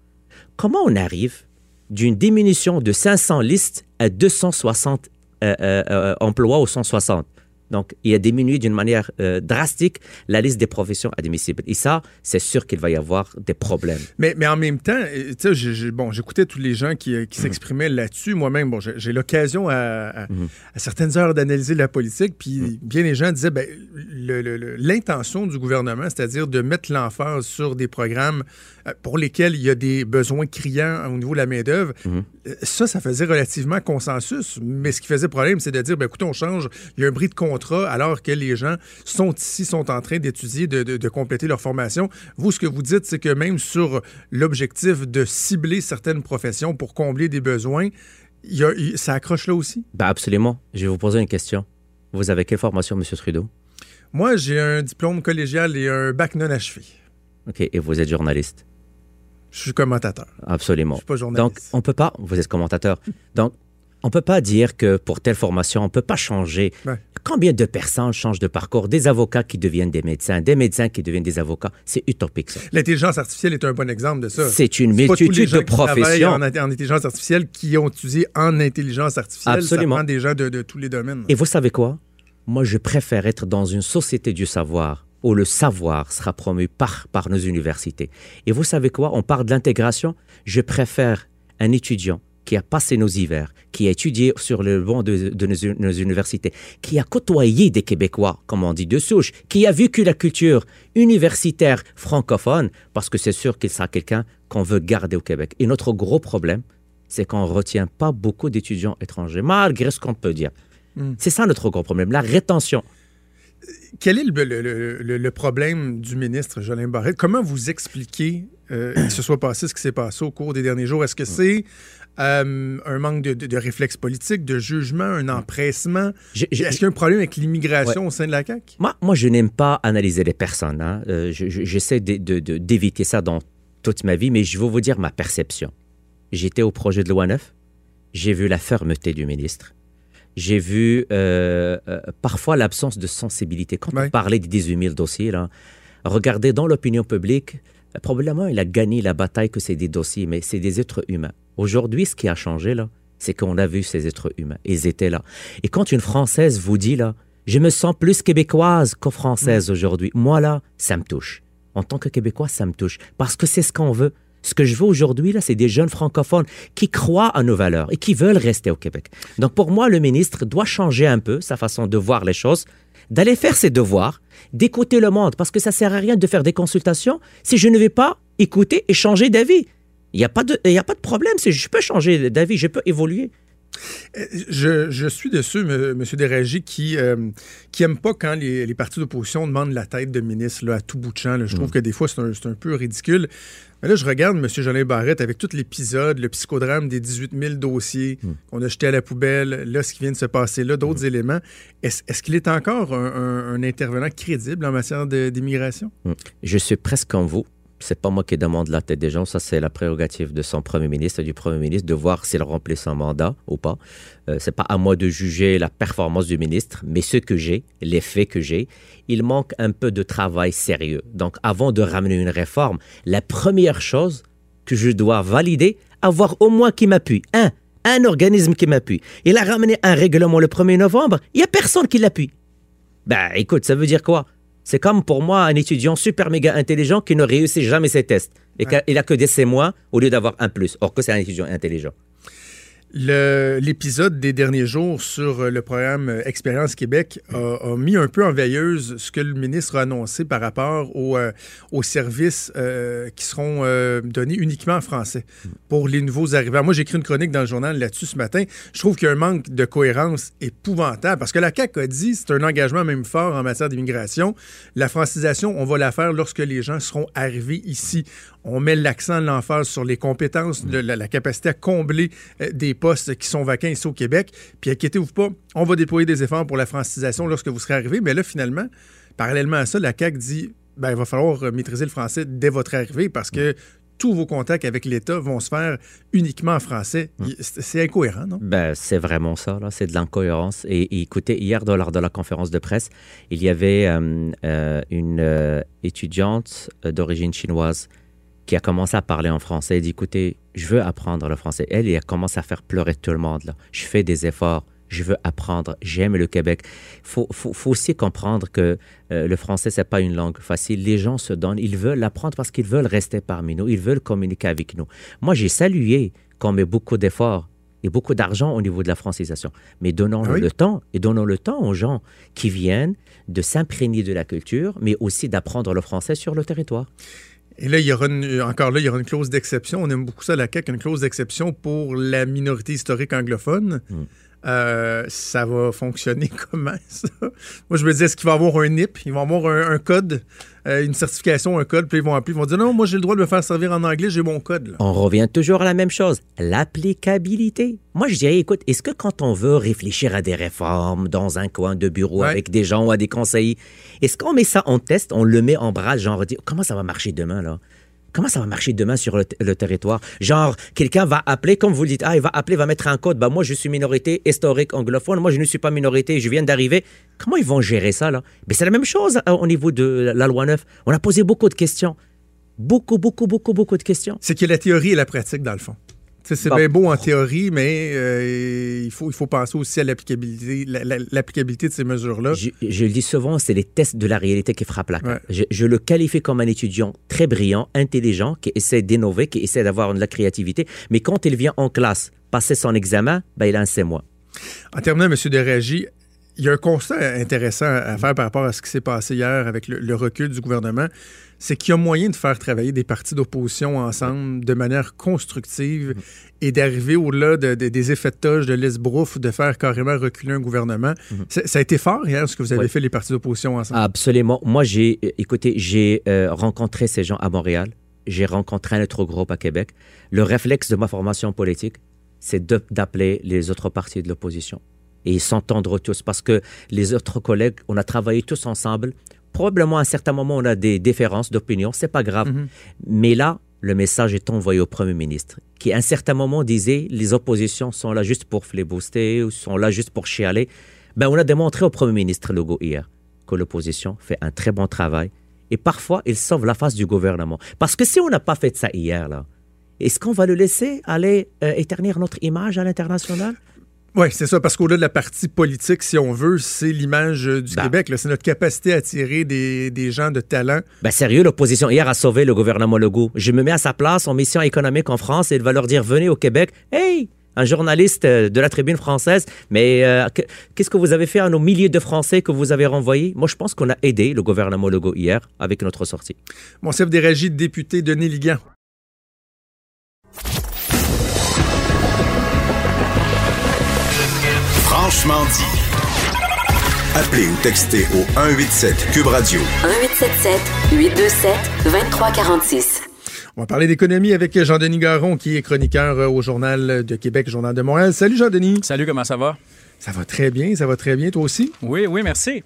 Comment on arrive d'une diminution de 500 listes à 260 euh, euh, euh, emplois ou 160 donc, il a diminué d'une manière euh, drastique la liste des professions admissibles. Et ça, c'est sûr qu'il va y avoir des problèmes. Mais, mais en même temps, tu sais, bon, j'écoutais tous les gens qui, euh, qui s'exprimaient là-dessus. Moi-même, bon, j'ai l'occasion à, à- à certaines heures d'analyser la politique, puis bien les gens disaient, ben, l'intention du gouvernement, c'est-à-dire de mettre l'emphase sur des programmes euh, pour lesquels il y a des besoins criants au niveau de la main-d'œuvre, euh, ça, ça faisait relativement consensus. Mais ce qui faisait problème, c'est de dire, ben, écoutez, on change, il y a un bris de contrat alors que les gens sont ici, sont en train d'étudier, de, de- de compléter leur formation. Vous, ce que vous dites, c'est que même sur l'objectif de cibler certaines professions pour combler des besoins, il y a- il- ça accroche là aussi. Ben absolument. Je vais vous poser une question. Vous avez quelle formation, M. Trudeau? Moi, j'ai un diplôme collégial et un bac non achevé. OK, et vous êtes journaliste? Je suis commentateur. Absolument. Je suis pas journaliste. Donc, on peut pas, vous êtes commentateur, donc on peut pas dire que pour telle formation, on peut pas changer. Ouais. Combien de personnes changent de parcours? Des avocats qui deviennent des médecins, des médecins qui deviennent des avocats. C'est utopique, ça. L'intelligence artificielle est un bon exemple de ça. C'est une multitude de professions. En, en intelligence artificielle qui ont étudié en intelligence artificielle. Absolument. Ça prend des gens de, de tous les domaines. Et vous savez quoi? Moi, je préfère être dans une société du savoir où le savoir sera promu par, par nos universités. Et vous savez quoi? On parle de l'intégration. Je préfère un étudiant qui a passé nos hivers, qui a étudié sur le banc de, de nos, nos universités, qui a côtoyé des Québécois, comme on dit, de souche, qui a vécu la culture universitaire francophone, parce que c'est sûr qu'il sera quelqu'un qu'on veut garder au Québec. Et notre gros problème, c'est qu'on ne retient pas beaucoup d'étudiants étrangers, malgré ce qu'on peut dire. C'est ça notre gros problème, la rétention. Quel est le, le- le- le- le problème du ministre Jolin Barrette? Comment vous expliquez euh, qu'il se soit passé ce qui s'est passé au cours des derniers jours? Est-ce que c'est euh, un manque de, de, de réflexe politique, de jugement, un empressement? Je- je- Est-ce qu'il y a un problème avec l'immigration au sein de la CAQ? Moi, moi je n'aime pas analyser les personnes. hein. Euh, je- je- J'essaie de- d'éviter ça dans toute ma vie, mais je vais vous dire ma perception. J'étais au projet de loi 9, j'ai vu la fermeté du ministre. J'ai vu euh, euh, parfois l'absence de sensibilité. Quand on parlait des 18 000 dossiers, là, regardez dans l'opinion publique, probablement il a gagné la bataille que c'est des dossiers, mais c'est des êtres humains. Aujourd'hui, ce qui a changé, là, c'est qu'on a vu ces êtres humains. Ils étaient là. Et quand une Française vous dit, là, je me sens plus québécoise que française aujourd'hui, moi, là, ça me touche. En tant que Québécois, ça me touche. Parce que c'est ce qu'on veut. Ce que je veux aujourd'hui, là, c'est des jeunes francophones qui croient à nos valeurs et qui veulent rester au Québec. Donc, pour moi, le ministre doit changer un peu sa façon de voir les choses, d'aller faire ses devoirs, d'écouter le monde, parce que ça sert à rien de faire des consultations si je ne vais pas écouter et changer d'avis. Il n'y a, pas de- a pas de problème, je peux changer d'avis, je peux évoluer. Euh, Je, je suis de ceux, M. Déragi, qui euh, qui aiment pas quand les, les partis d'opposition demandent la tête de ministre là, à tout bout de champ. là. Je trouve que des fois, c'est un, peu ridicule. Mais là, je regarde M. Jolin Barrette avec tout l'épisode, le psychodrame des 18 000 dossiers qu'on a jetés à la poubelle, là, ce qui vient de se passer là, d'autres éléments. Est-ce qu'il est encore un, un- un intervenant crédible en matière d'immigration? Je suis presque comme vous. C'est pas moi qui demande la tête des gens, ça c'est la prérogative de son premier ministre et du premier ministre de voir s'il remplit son mandat ou pas. Euh, c'est pas à moi de juger la performance du ministre, mais ce que j'ai, les faits que j'ai, il manque un peu de travail sérieux. Donc avant de ramener une réforme, la première chose que je dois valider, avoir au moins qui m'appuie. Un, un organisme qui m'appuie. Il a ramené un règlement le 1er novembre, il y a personne qui l'appuie. Ben écoute, ça veut dire quoi? C'est comme pour moi un étudiant super méga intelligent qui ne réussit jamais ses tests et qu'il a que des C- au lieu d'avoir un plus. Or que c'est un étudiant intelligent. L'épisode des derniers jours sur euh, le programme euh, Expérience Québec a, a mis un peu en veilleuse ce que le ministre a annoncé par rapport euh, aux services qui seront donnés uniquement en français pour les nouveaux arrivants. Moi, j'ai écrit une chronique dans le journal là-dessus ce matin. Je trouve qu'il y a un manque de cohérence épouvantable parce que la CAQ a dit c'est un engagement même fort en matière d'immigration. La francisation, on va la faire lorsque les gens seront arrivés ici. On met l'accent, l'emphase sur les compétences, la, la capacité à combler des postes qui sont vacants ici au Québec. Puis inquiétez-vous pas, on va déployer des efforts pour la francisation lorsque vous serez arrivés. Mais là, finalement, parallèlement à ça, la CAQ dit ben, il va falloir euh, maîtriser le français dès votre arrivée parce que tous vos contacts avec l'État vont se faire uniquement en français. Il- C'est incohérent, non? Ben, c'est vraiment ça, là. C'est de l'incohérence. Et, et écoutez, hier, dans- lors de la conférence de presse, il y avait euh, euh, une euh, étudiante d'origine chinoise qui a commencé à parler en français. Elle dit, écoutez, je veux apprendre le français. Elle, elle commence à faire pleurer tout le monde, là. Je fais des efforts. Je veux apprendre. J'aime le Québec. Il faut, faut, faut aussi comprendre que euh, le français, c'est pas une langue facile. Les gens se donnent. Ils veulent l'apprendre parce qu'ils veulent rester parmi nous. Ils veulent communiquer avec nous. Moi, j'ai salué qu'on met beaucoup d'efforts et beaucoup d'argent au niveau de la francisation. Mais donnons Ah oui? le temps et donnons le temps aux gens qui viennent de s'imprégner de la culture, mais aussi d'apprendre le français sur le territoire. Et là, il y aura encore là, il y aura une clause d'exception. On aime beaucoup ça la CAQ, une clause d'exception pour la minorité historique anglophone. Mm. Euh, ça va fonctionner comment, ça? Moi, je me dis, est-ce qu'il va y avoir un NIP? Ils vont avoir un, un code, euh, une certification, un code, puis ils vont appeler, ils vont dire, non, moi, j'ai le droit de me faire servir en anglais, j'ai mon code. là. On revient toujours à la même chose, l'applicabilité. Moi, je dirais, écoute, est-ce que quand on veut réfléchir à des réformes dans un coin de bureau Ouais. avec des gens ou à des conseillers, est-ce qu'on met ça en test, on le met en bras, genre, dit, comment ça va marcher demain, là? Comment ça va marcher demain sur le, territoire? Genre, quelqu'un va appeler, comme vous le dites, ah, il va appeler, va mettre un code. Bah, moi, je suis minorité historique anglophone. Moi, je ne suis pas minorité, je viens d'arriver. Comment ils vont gérer ça, là? Mais c'est la même chose euh, au niveau de la loi 9. On a posé beaucoup de questions. Beaucoup, beaucoup, beaucoup, beaucoup de questions. C'est que la théorie et la pratique, dans le fond. C'est Bon. bien beau en théorie, mais euh, il, faut, il faut penser aussi à l'applicabilité la- la- l'applicabilité de ces mesures-là. Je, je le dis souvent, c'est les tests de la réalité qui frappent la Ouais. je, je le qualifie comme un étudiant très brillant, intelligent, qui essaie d'innover, qui essaie d'avoir de la créativité. Mais quand il vient en classe passer son examen, ben, il a un C mois. En terminant, M. Derégy, il y a un constat intéressant à faire par rapport à ce qui s'est passé hier avec le, le recul du gouvernement. C'est qu'il y a moyen de faire travailler des partis d'opposition ensemble de manière constructive et d'arriver au-delà de- de- des effets de toge, de l'esbrouf, de faire carrément reculer un gouvernement. Ça- Ça a été fort hier, ce que vous avez fait, les partis d'opposition ensemble. Absolument. Moi, j'ai, euh, écoutez, j'ai euh, rencontré ces gens à Montréal. J'ai rencontré un autre groupe à Québec. Le réflexe de ma formation politique, c'est d'appeler les autres partis de l'opposition et s'entendre tous parce que les autres collègues, on a travaillé tous ensemble. Probablement à un certain moment, on a des différences d'opinion, c'est pas grave. Mhm. Mais là, le message est envoyé au Premier ministre, qui à un certain moment disait les oppositions sont là juste pour flibuster ou sont là juste pour chialer. Ben, on a démontré au Premier ministre Legault hier que l'opposition fait un très bon travail et parfois il sauve la face du gouvernement. Parce que si on n'a pas fait ça hier, là, est-ce qu'on va le laisser aller euh, éternir notre image à l'international? Oui, c'est ça, parce qu'au-delà de la partie politique, si on veut, c'est l'image euh, du Ben. Québec. C'est notre capacité à attirer des, des gens de talent. Ben sérieux, l'opposition hier a sauvé le gouvernement Legault. Je me mets à sa place en mission économique en France et il va leur dire venez au Québec. Hey, un journaliste euh, de la tribune française, mais euh, que- qu'est-ce que vous avez fait à nos milliers de Français que vous avez renvoyés? Moi, je pense qu'on a aidé le gouvernement Legault hier avec notre sortie. Mon chef des régies, député Denis Ligan. Franchement dit. Appelez ou textez au 187 Cube Radio 1877 827 2346. On va parler d'économie avec Jean-Denis Garon, qui est chroniqueur euh, au Journal de Québec, Journal de Montréal. Salut Jean-Denis. Salut, comment ça va? Ça va très bien, ça va très bien, toi aussi? Oui, oui, merci.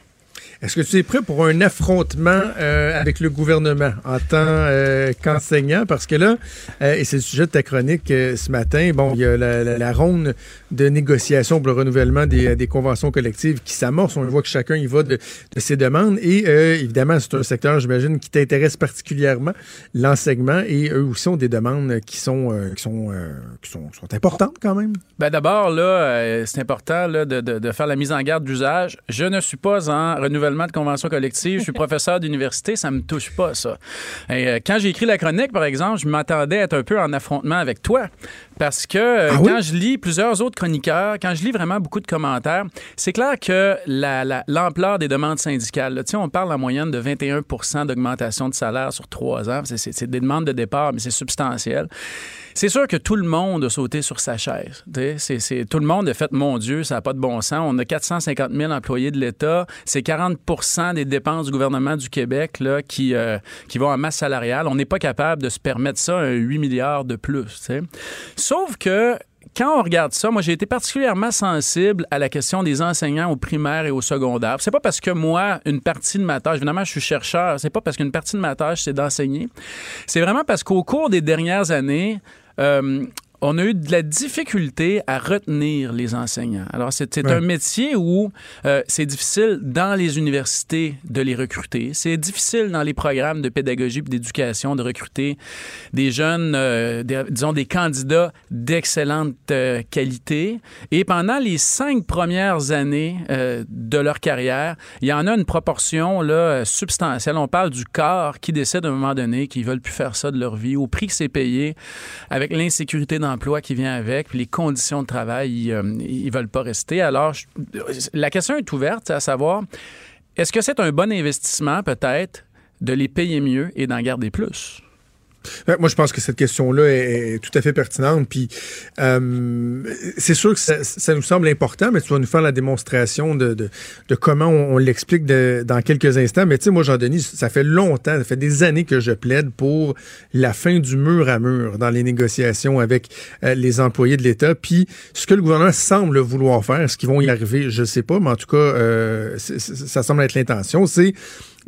Est-ce que tu es prêt pour un affrontement euh, avec le gouvernement en tant euh, qu'enseignant? Parce que là, euh, et c'est le sujet de ta chronique ce matin, bon, il y a la, la- la ronde de négociation pour le renouvellement des, des conventions collectives qui s'amorce. On voit que chacun y va de, de ses demandes. Et évidemment, c'est un secteur, j'imagine, qui t'intéresse particulièrement, l'enseignement. Et eux aussi ont des demandes qui sont, qui sont, qui sont, qui sont importantes quand même. Ben d'abord, là, c'est important là, de, de- de faire la mise en garde d'usage. Je ne suis pas en renouvellement renouvellement de convention collective. Je suis professeur d'université, ça me touche pas, ça. Et, euh, quand j'ai écrit la chronique, par exemple, je m'attendais à être un peu en affrontement avec toi. Parce que euh, Ah oui? quand je lis plusieurs autres chroniqueurs, quand je lis vraiment beaucoup de commentaires, c'est clair que la- la- l'ampleur des demandes syndicales, là, on parle en moyenne de 21% d'augmentation de salaire sur trois ans. C'est- des demandes de départ, mais c'est substantiel. C'est sûr que tout le monde a sauté sur sa chaise. c'est- tout le monde a fait, mon Dieu, ça n'a pas de bon sens. On a 450 000 employés de l'État. C'est 40 des dépenses du gouvernement du Québec là, qui, euh, qui vont en masse salariale. On n'est pas capable de se permettre ça, un 8 milliards de plus. Sauf que quand on regarde ça, moi, j'ai été particulièrement sensible à la question des enseignants au primaire et au secondaire. C'est pas parce que moi, une partie de ma tâche, évidemment, je suis chercheur, c'est pas parce qu'une partie de ma tâche, c'est d'enseigner. C'est vraiment parce qu'au cours des dernières années, euh, on a eu de la difficulté à retenir les enseignants. Alors, c'est Ouais. un métier où euh, c'est difficile dans les universités de les recruter. C'est difficile dans les programmes de pédagogie et d'éducation de recruter des jeunes, euh, des- disons, des candidats d'excellente euh, qualité. Et pendant les cinq premières années euh, de leur carrière, il y en a une proportion là, substantielle. On parle du corps qui décide à un moment donné qu'ils veulent plus faire ça de leur vie au prix que c'est payé, avec l'insécurité d'emploi qui vient avec, puis les conditions de travail, ils, euh, ils veulent pas rester. Alors, la question est ouverte, à savoir, est-ce que c'est un bon investissement peut-être de les payer mieux et d'en garder plus? Moi, je pense que cette question-là est, tout à fait pertinente. Puis, euh, c'est sûr que ça, nous semble important, mais tu vas nous faire la démonstration de, comment on, l'explique dans quelques instants. Mais tu sais, moi, Jean-Denis, ça fait longtemps, ça fait des années que je plaide pour la fin du mur à mur dans les négociations avec euh, les employés de l'État. Puis, ce que le gouvernement semble vouloir faire, est-ce qu'ils vont y arriver, je sais pas, mais en tout cas, euh, ça semble être l'intention, c'est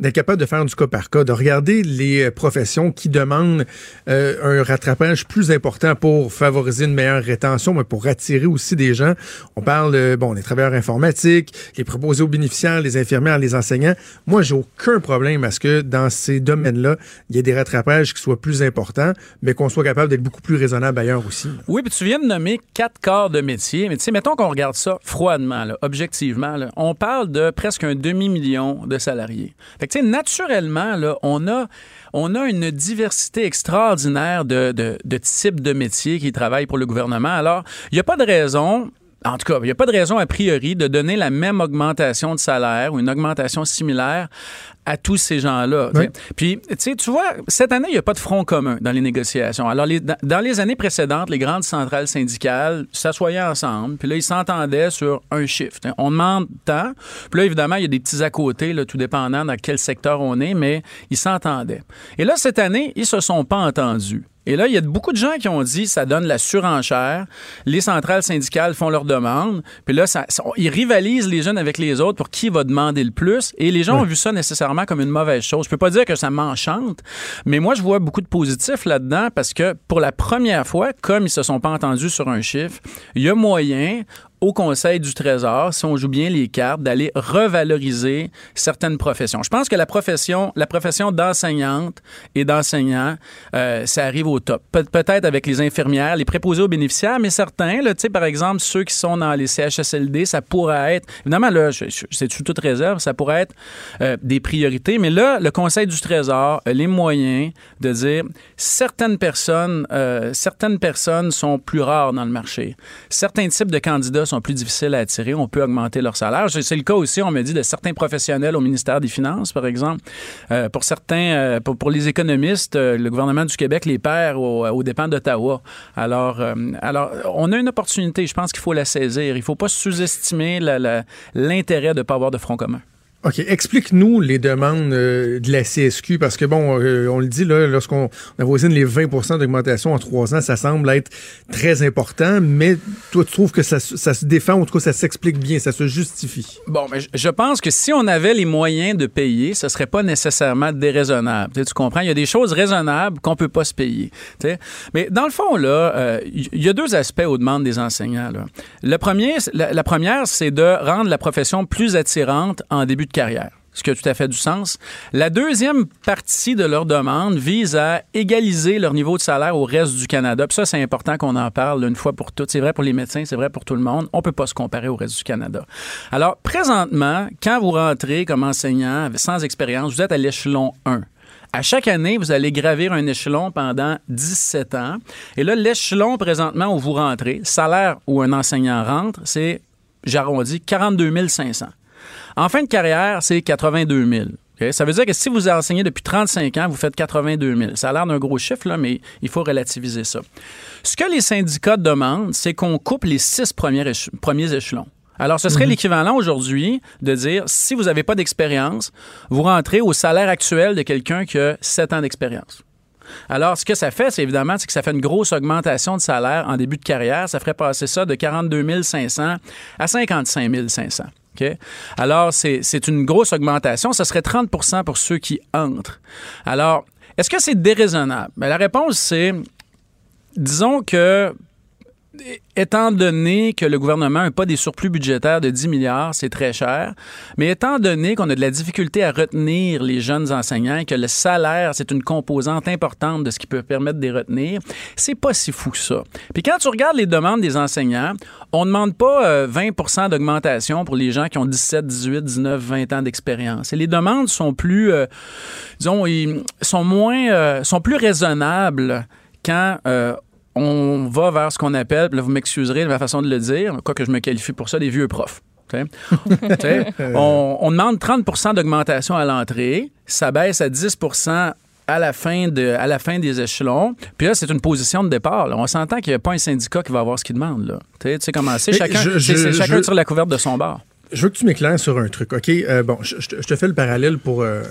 d'être capable de faire du cas par cas, de regarder les euh, professions qui demandent euh, un rattrapage plus important pour favoriser une meilleure rétention, mais pour attirer aussi des gens. On parle, euh, bon, des travailleurs informatiques, les préposés aux bénéficiaires, les infirmières, les enseignants. Moi, j'ai aucun problème à ce que dans ces domaines-là, il y ait des rattrapages qui soient plus importants, mais qu'on soit capable d'être beaucoup plus raisonnable ailleurs aussi. Oui, puis tu viens de nommer quatre corps de métier, mais tu sais, mettons qu'on regarde ça froidement, objectivement, on parle de presque un demi-million de salariés. Fait naturellement, là, on a, on a une diversité extraordinaire de, de types de métiers qui travaillent pour le gouvernement. Alors, il n'y a pas de raison en tout cas, il n'y a pas de raison a priori de donner la même augmentation de salaire ou une augmentation similaire à tous ces gens-là. Oui. Puis, tu vois, cette année, il n'y a pas de front commun dans les négociations. Alors, les- dans, les années précédentes, les grandes centrales syndicales s'assoyaient ensemble, puis là, ils s'entendaient sur un chiffre. Tu sais, On demande tant, puis là, évidemment, il y a des petits à côté, là, tout dépendant dans quel secteur on est, mais ils s'entendaient. Et là, cette année, ils se sont pas entendus. Et là, il y a beaucoup de gens qui ont dit ça donne la surenchère. Les centrales syndicales font leurs demandes. Puis là, ça, ça- ils rivalisent les jeunes avec les autres pour qui va demander le plus. Et les gens ont vu ça nécessairement comme une mauvaise chose. Je peux pas dire que ça m'enchante, mais moi, je vois beaucoup de positifs là-dedans parce que pour la première fois, comme ils se sont pas entendus sur un chiffre, il y a moyen au Conseil du Trésor, si on joue bien les cartes, d'aller revaloriser certaines professions. Je pense que la profession, la profession d'enseignante et d'enseignant, euh, ça arrive au top. Pe- peut-être avec les infirmières, les préposés aux bénéficiaires, mais certains, par exemple, ceux qui sont dans les CHSLD, ça pourrait être, évidemment, là, c'est sous toute réserve, ça pourrait être euh, des priorités, mais là, le Conseil du Trésor a les moyens de dire certaines personnes, euh, certaines personnes sont plus rares dans le marché. Certains types de candidats sont plus difficiles à attirer. On peut augmenter leur salaire. C'est le cas aussi, on me dit, de certains professionnels au ministère des Finances, par exemple. Euh, pour certains, euh, pour, les économistes, euh, le gouvernement du Québec les perd au- aux dépens d'Ottawa. Alors, alors, on a une opportunité. Je pense qu'il faut la saisir. Il ne faut pas sous-estimer l'intérêt de ne pas avoir de front commun. OK, explique-nous les demandes euh, de la CSQ, parce que, bon, euh, on le dit, là, lorsqu'on on avoisine les 20% d'augmentation en trois ans, ça semble être très important, mais toi, tu trouves que ça, se- défend, ou en tout cas, ça s'explique bien, ça se justifie? Bon, mais je- pense que si on avait les moyens de payer, ce serait pas nécessairement déraisonnable. Tu, comprends? Il y a des choses raisonnables qu'on peut pas se payer. Mais dans le fond, là, euh, il y a deux aspects aux demandes des enseignants. Le premier, la, la première, c'est de rendre la profession plus attirante en début de carrière. ce qui a tout à fait du sens. La deuxième partie de leur demande vise à égaliser leur niveau de salaire au reste du Canada. Ça, c'est important qu'on en parle une fois pour toutes. C'est vrai pour les médecins, c'est vrai pour tout le monde. On peut pas se comparer au reste du Canada. Alors, présentement, quand vous rentrez comme enseignant sans expérience, vous êtes à l'échelon 1. À chaque année, vous allez gravir un échelon pendant 17 ans. Et là, l'échelon présentement où vous rentrez, salaire où un enseignant rentre, c'est, j'arrondis, 42 500. En fin de carrière, c'est 82 000. Ça veut dire que si vous enseignez depuis 35 ans, vous faites 82 000. Ça a l'air d'un gros chiffre, là, mais il faut relativiser ça. Ce que les syndicats demandent, c'est qu'on coupe les six premiers, premiers échelons. Alors, ce serait mhm. l'équivalent aujourd'hui de dire, si vous n'avez pas d'expérience, vous rentrez au salaire actuel de quelqu'un qui a 7 ans d'expérience. Alors, ce que ça fait, c'est évidemment c'est que ça fait une grosse augmentation de salaire en début de carrière. Ça ferait passer ça de 42 500 à 55 500. Alors, c'est une grosse augmentation. Ça serait 30% pour ceux qui entrent. Alors, est-ce que c'est déraisonnable? Ben, la réponse, c'est, disons que étant donné que le gouvernement n'a pas des surplus budgétaires de 10 milliards, c'est très cher, mais étant donné qu'on a de la difficulté à retenir les jeunes enseignants et que le salaire, c'est une composante importante de ce qui peut permettre de les retenir, c'est pas si fou que ça. Puis quand tu regardes les demandes des enseignants, on ne demande pas 20% euh, d'augmentation pour les gens qui ont 17, 18, 19, 20 ans d'expérience. Et les demandes sont plus, euh, disons, sont moins, euh, sont plus raisonnables quand on va vers ce qu'on appelle, là, vous m'excuserez de ma façon de le dire, quoi que je me qualifie pour ça, des vieux profs. on, demande 30% d'augmentation à l'entrée, ça baisse à 10 à la fin de à la fin des échelons. Puis là, c'est une position de départ. On s'entend qu'il n'y a pas un syndicat qui va avoir ce qu'il demande. Tu sais comment c'est. Chacun, chacun sur la couverte de son bar. Je veux que tu m'éclaires sur un truc, OK? Euh, bon, je, te fais le parallèle pour euh,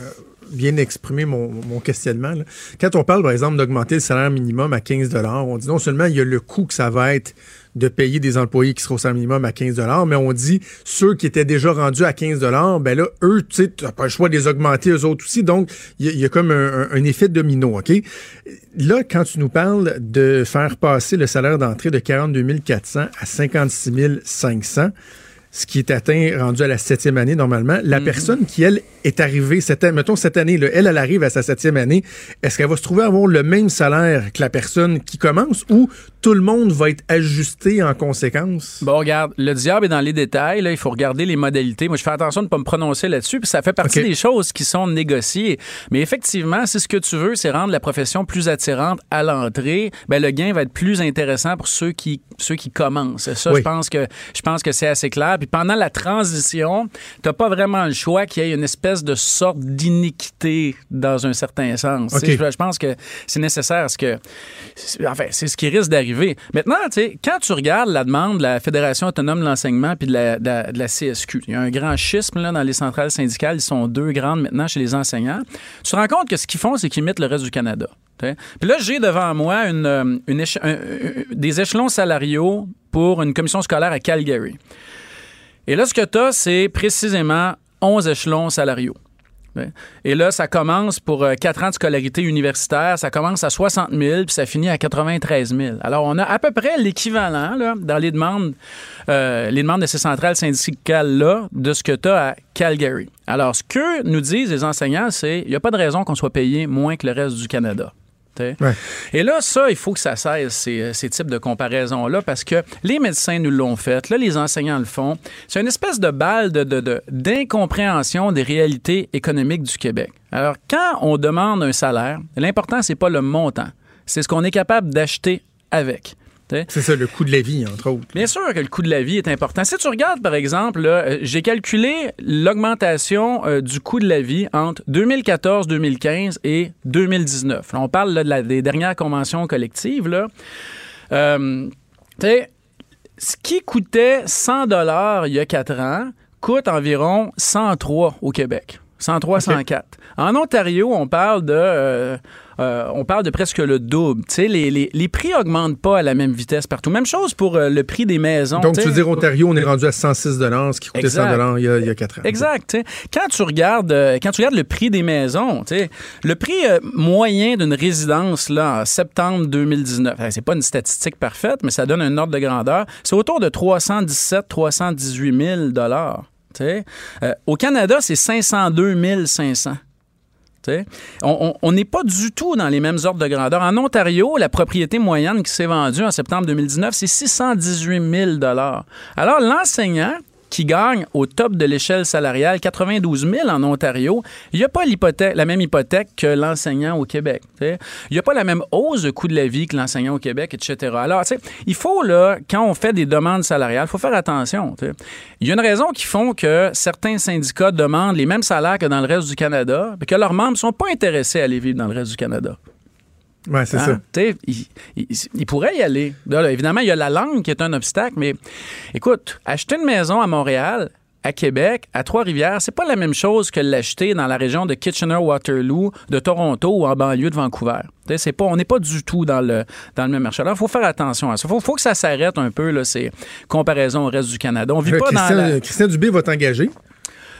bien exprimer mon, questionnement. Quand on parle, par exemple, d'augmenter le salaire minimum à 15 on dit non seulement il y a le coût que ça va être de payer des employés qui seront au salaire minimum à 15 mais on dit ceux qui étaient déjà rendus à 15 ben là, eux, tu sais, n'as pas le choix de les augmenter eux autres aussi. Donc, il y, a comme un, effet domino, OK? Là, quand tu nous parles de faire passer le salaire d'entrée de 42 400 à 56 500, ce qui est atteint, rendu à la septième année normalement. La mhm. personne qui, elle, est arrivée, cette, mettons cette année, là, elle, elle arrive à sa septième année, est-ce qu'elle va se trouver à avoir le même salaire que la personne qui commence ou tout le monde va être ajusté en conséquence? Bon, regarde, le diable est dans les détails. Là, il faut regarder les modalités. Moi, je fais attention de ne pas me prononcer là-dessus, puis ça fait partie des choses qui sont négociées. Mais effectivement, si ce que tu veux, c'est rendre la profession plus attirante à l'entrée, ben, le gain va être plus intéressant pour ceux qui, ceux qui commencent. Ça, je pense que, je pense que c'est assez clair pendant la transition, tu n'as pas vraiment le choix qu'il y ait une espèce de sorte d'iniquité dans un certain sens. Je, pense que c'est nécessaire. Ce que, enfin, c'est ce qui risque d'arriver. Maintenant, quand tu regardes la demande de la Fédération autonome de l'enseignement puis de la, CSQ, il y a un grand schisme là, dans les centrales syndicales. Ils sont deux grandes maintenant chez les enseignants. Tu te rends compte que ce qu'ils font, c'est qu'ils imitent le reste du Canada. Puis là, j'ai devant moi une, euh, des échelons salariaux pour une commission scolaire à Calgary. Et là, ce que tu as, c'est précisément 11 échelons salariaux. Et là, ça commence pour 4 euh, ans de scolarité universitaire, ça commence à 60 000 puis ça finit à 93 000. Alors, on a à peu près l'équivalent dans les demandes, euh, les demandes de ces centrales syndicales-là de ce que tu as à Calgary. Alors, ce que nous disent les enseignants, c'est il n'y a pas de raison qu'on soit payé moins que le reste du Canada. Et là, ça, il faut que ça cesse, ces, ces types de comparaisons-là, parce que les médecins nous l'ont fait, là, les enseignants le font. C'est une espèce de balle d'incompréhension de, des réalités économiques du Québec. Alors, quand on demande un salaire, l'important, c'est pas le montant, c'est ce qu'on est capable d'acheter avec. C'est ça, le coût de la vie, entre autres. Bien sûr que le coût de la vie est important. Si tu regardes, par exemple, euh, j'ai calculé l'augmentation euh, du coût de la vie entre 2014, 2015 et 2019. on parle là, des dernières conventions collectives. Là. Euh, ce qui coûtait 100 dollars il y a quatre ans coûte environ 103 au Québec. 103, 104. En Ontario, on parle de euh, on parle de presque le double. Les, les, les, prix augmentent pas à la même vitesse partout. Même chose pour euh, le prix des maisons. Donc, tu veux dire, Ontario, on est rendu à 106 ce qui coûtait 100 il y, a, il y a 4 ans. Exact. Quand tu, regardes, euh, quand tu regardes le prix des maisons, le prix moyen d'une résidence là, en septembre 2019, c'est pas une statistique parfaite, mais ça donne un ordre de grandeur, c'est autour de 317 318 000 tu sais. Euh, au Canada, c'est 502 500. tu sais. On on- on n'est pas du tout dans les mêmes ordres de grandeur. En Ontario, la propriété moyenne qui s'est vendue en septembre 2019, c'est 618 000 Alors, l'enseignant qui gagne au top de l'échelle salariale 92 000 en Ontario, il n'y a pas la même hypothèque que l'enseignant au Québec. Il n'y a pas la même hausse de coût de la vie que l'enseignant au Québec, etc. Alors, il faut, là, quand on fait des demandes salariales, il faut faire attention. Il y a une raison qui font que certains syndicats demandent les mêmes salaires que dans le reste du Canada, et que leurs membres ne sont pas intéressés à aller vivre dans le reste du Canada. Ouais, c'est Hein? ça. Il, il- il pourrait y aller. Là, là, évidemment, il y a la langue qui est un obstacle, mais écoute, acheter une maison à Montréal, à Québec, à Trois-Rivières, c'est pas la même chose que l'acheter dans la région de Kitchener-Waterloo, de Toronto ou en banlieue de Vancouver. C'est pas, on n'est pas du tout dans le, dans le même marché. Alors, il faut faire attention à ça. Il faut, faut que ça s'arrête un peu, là, ces comparaisons au reste du Canada. On vit Euh, pas dans Christian, la... Christian Dubé va t'engager.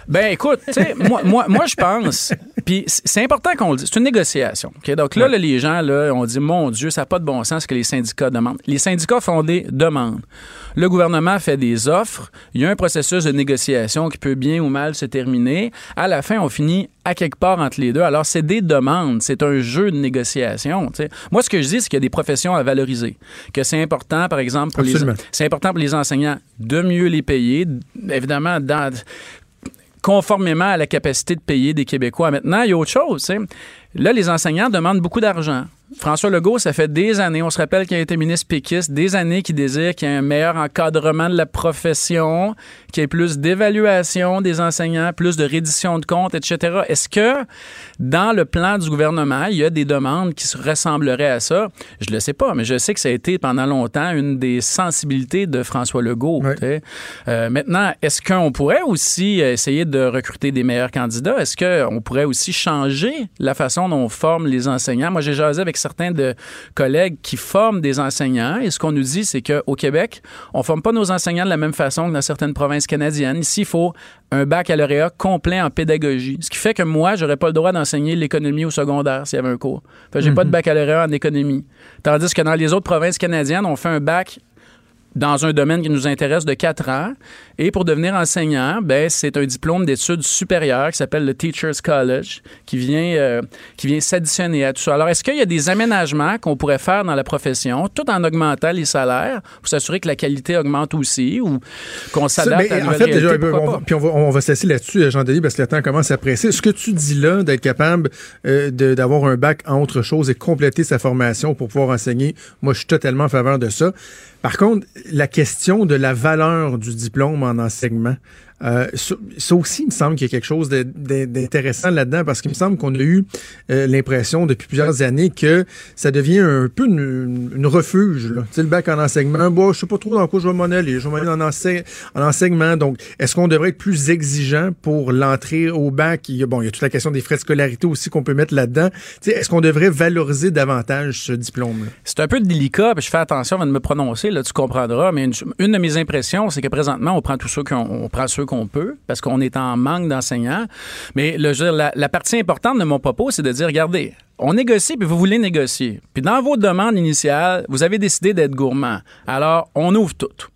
Ben écoute, moi, moi, moi je pense, puis c'est important qu'on le dise, c'est une négociation. Donc là, là, les gens, là, on dit, mon Dieu, ça n'a pas de bon sens ce que les syndicats demandent. Les syndicats font des demandes. Le gouvernement fait des offres. Il y a un processus de négociation qui peut bien ou mal se terminer. À la fin, on finit à quelque part entre les deux. Alors, c'est des demandes. C'est un jeu de négociation. Moi, ce que je dis, c'est qu'il y a des professions à valoriser. Que c'est important, par exemple, pour les, c'est important pour les enseignants de mieux les payer. Évidemment, dans conformément à la capacité de payer des Québécois. Maintenant, il y a autre chose. Là, les enseignants demandent beaucoup d'argent. François Legault, ça fait des années, on se rappelle qu'il a été ministre péquiste, des années qu'il désire qu'il y ait un meilleur encadrement de la profession, qu'il y ait plus d'évaluation des enseignants, plus de reddition de comptes, etc. Est-ce que dans le plan du gouvernement, il y a des demandes qui se ressembleraient à ça? Je le sais pas, mais je sais que ça a été pendant longtemps une des sensibilités de François Legault. Euh, maintenant, est-ce qu'on pourrait aussi essayer de recruter des meilleurs candidats? Est-ce qu'on pourrait aussi changer la façon dont on forme les enseignants? Moi, j'ai jasé avec certains de collègues qui forment des enseignants et ce qu'on nous dit, c'est qu'au Québec, on forme pas nos enseignants de la même façon que dans certaines provinces canadiennes. Ici, il faut un baccalauréat complet en pédagogie. Ce qui fait que moi, j'aurais pas le droit d'enseigner l'économie au secondaire s'il y avait un cours. Fait j'ai pas de baccalauréat en économie. Tandis que dans les autres provinces canadiennes, on fait un bac dans un domaine qui nous intéresse de 4 ans. Et pour devenir enseignant, ben, c'est un diplôme d'études supérieures qui s'appelle le Teachers College, qui vient, euh, qui vient s'additionner à tout ça. Alors, est-ce qu'il y a des aménagements qu'on pourrait faire dans la profession, tout en augmentant les salaires, pour s'assurer que la qualité augmente aussi, ou qu'on s'adapte à la en fait, déjà, réalité, on, va- puis on va, on va se laisser là-dessus, euh, Jean-Denis, parce que le temps commence à presser. Ce que tu dis là, d'être capable euh, d'avoir un bac en autre chose et compléter sa formation pour pouvoir enseigner, moi, je suis totalement en faveur de ça. Par contre, la question de la valeur du diplôme en enseignement, euh, ça, aussi, il me semble qu'il y a quelque chose d'intéressant là-dedans, parce qu'il me semble qu'on a eu euh, l'impression depuis plusieurs années que ça devient un peu une, refuge. Tu sais, le bac en enseignement, bon, je sais pas trop dans quoi je vais m'en aller, je vais m'en aller en, ensei- en enseignement. Donc, est-ce qu'on devrait être plus exigeant pour l'entrée au bac? Il y a, bon, il y a toute la question des frais de scolarité aussi qu'on peut mettre là-dedans. Est-ce qu'on devrait valoriser davantage ce diplôme-là? C'est un peu délicat, puis je fais attention avant de me prononcer, là, tu comprendras, mais une, de mes impressions, c'est que présentement, on prend tous ceux qu'on on prend ceux peut, parce qu'on est en manque d'enseignants. Mais la, partie importante de mon propos, c'est de dire, regardez, on négocie, puis vous voulez négocier. Puis dans vos demandes initiales, vous avez décidé d'être gourmand. Alors, on ouvre tout.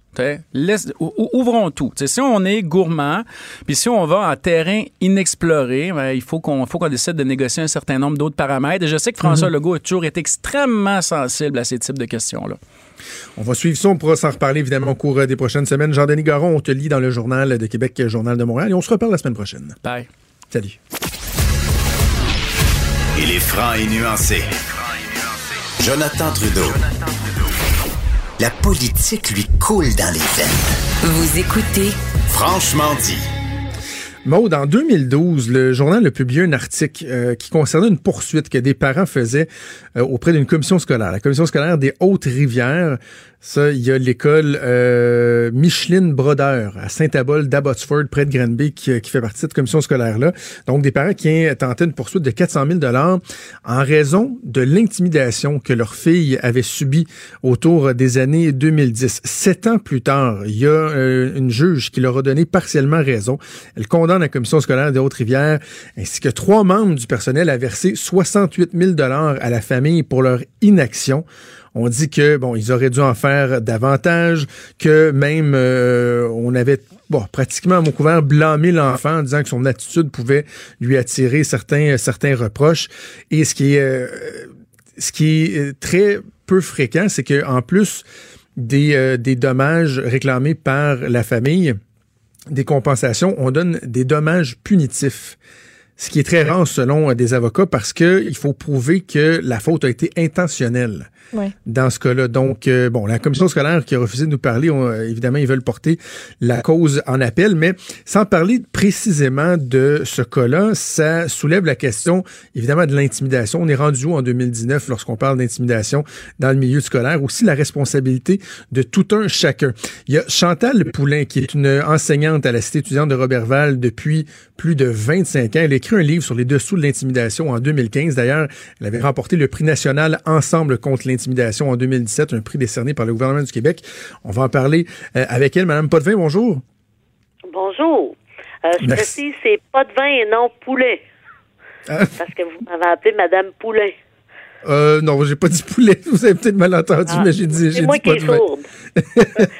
Laisse- ouvrons tout. T'sais, si on est gourmand, puis si on va en terrain inexploré, ben, il faut qu'on faut qu'on décide de négocier un certain nombre d'autres paramètres. Et je sais que François Legault a toujours été extrêmement sensible à ces types de questions-là. On va suivre ça, on pourra s'en reparler évidemment au cours des prochaines semaines. Jean-Denis Garon, on te lit dans le Journal de Québec, Journal de Montréal, et on se reparle la semaine prochaine. Bye. Salut. Il est franc et nuancé. Jonathan Trudeau. La politique lui coule dans les veines. Vous écoutez Franchement dit. Maud, en 2012, le journal a publié un article euh, qui concernait une poursuite que des parents faisaient euh, auprès d'une commission scolaire, la commission scolaire des Hautes-Rivières. Ça, il y a l'école euh, Micheline Brodeur à Saint-Abol d'Abbotsford, près de Granby, qui, qui fait partie de cette commission scolaire-là. Donc, des parents qui ont tenté une poursuite de 400 000 en raison de l'intimidation que leur fille avait subie autour des années 2010. Sept ans plus tard, il y a euh, une juge qui leur a donné partiellement raison. Elle condamne la commission scolaire des Hautes-Rivières ainsi que trois membres du personnel à verser 68 000 à la famille pour leur inaction. On dit que bon, ils auraient dû en faire davantage, que même euh, on avait pratiquement à mon couvert, blâmer l'enfant en disant que son attitude pouvait lui attirer certains, certains reproches. Et ce qui est, euh, ce qui est très peu fréquent, c'est qu'en plus des, euh, des dommages réclamés par la famille, des compensations, on donne des dommages punitifs ce qui est très rare selon des avocats parce que il faut prouver que la faute a été intentionnelle dans ce cas-là. Donc, euh, bon, la commission scolaire qui a refusé de nous parler, euh, évidemment, ils veulent porter la cause en appel, mais sans parler précisément de ce cas-là, ça soulève la question, évidemment, de l'intimidation. On est rendu où en 2019 lorsqu'on parle d'intimidation dans le milieu scolaire? Aussi la responsabilité de tout un chacun. Il y a Chantal Poulain, qui est une enseignante à la Cité étudiante de Robertval depuis plus de 25 ans. Elle écrit un livre sur les dessous de l'intimidation en 2015. D'ailleurs, elle avait remporté le prix national Ensemble contre l'intimidation intimidation en 2017, un prix décerné par le gouvernement du Québec. On va en parler euh, avec elle. Madame Potvin, bonjour. Bonjour. Euh, je précise, c'est Potvin et non Poulet. Ah. Parce que vous m'avez appelé Madame Poulet. Euh, non, j'ai pas dit poulet. Vous avez peut-être mal entendu, ah. mais j'ai dit, j'ai moi dit qui est sourde.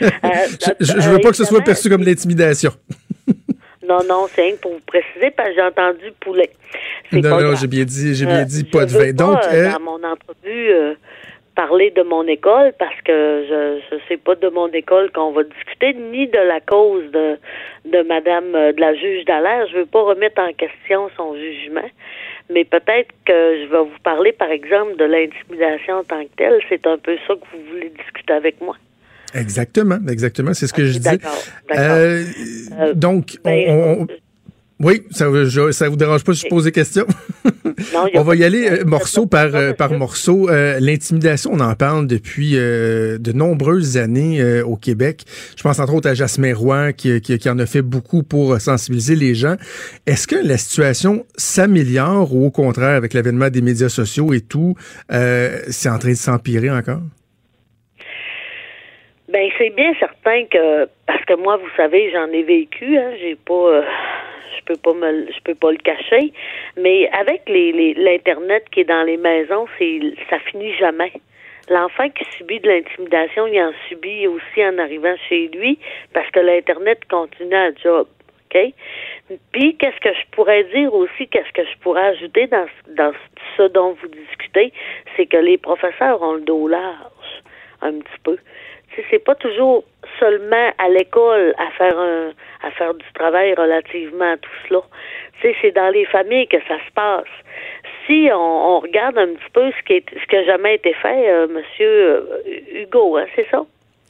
Euh, je, ne veux pas que ce soit perçu comme l'intimidation. Non, non, c'est rien pour vous préciser, parce que j'ai entendu poulet. Non, non, j'ai bien dit, j'ai bien dit pas de vin. Donc, dans mon entrevue, parler de mon école parce que je ne sais pas de mon école qu'on va discuter, ni de la cause de, de Madame euh, de la juge d'Alaire. Je ne veux pas remettre en question son jugement, mais peut-être que je vais vous parler, par exemple, de l'intimidation en tant que telle. C'est un peu ça que vous voulez discuter avec moi. Exactement, exactement, c'est ce que je dis. Euh, euh, donc, ben, on oui, ça ça vous dérange pas si je pose des questions? on va y aller euh, morceau par, euh, par morceau. Euh, l'intimidation, on en parle depuis de nombreuses années au Québec. Je pense entre autres à Jasmin Roy qui, qui, en a fait beaucoup pour sensibiliser les gens. Est-ce que la situation s'améliore ou au contraire, avec l'avènement des médias sociaux et tout, c'est en train de s'empirer encore? Ben c'est bien certain que parce que moi, vous savez, j'en ai vécu. Hein, j'ai pas je peux pas me je peux pas le cacher mais avec les l'internet qui est dans les maisons c'est ça finit jamais l'enfant qui subit de l'intimidation il en subit aussi en arrivant chez lui parce que l'internet continue à job OK? Puis qu'est-ce que je pourrais dire aussi qu'est-ce que je pourrais ajouter dans dans ce dont vous discutez c'est que les professeurs ont le dos large un petit peu c'est pas toujours seulement à l'école à faire un à faire du travail relativement à tout cela. c'est dans les familles que ça se passe. Si on, regarde un petit peu ce qui est ce qui a jamais été fait, euh, Monsieur euh, Hugo, hein, c'est ça?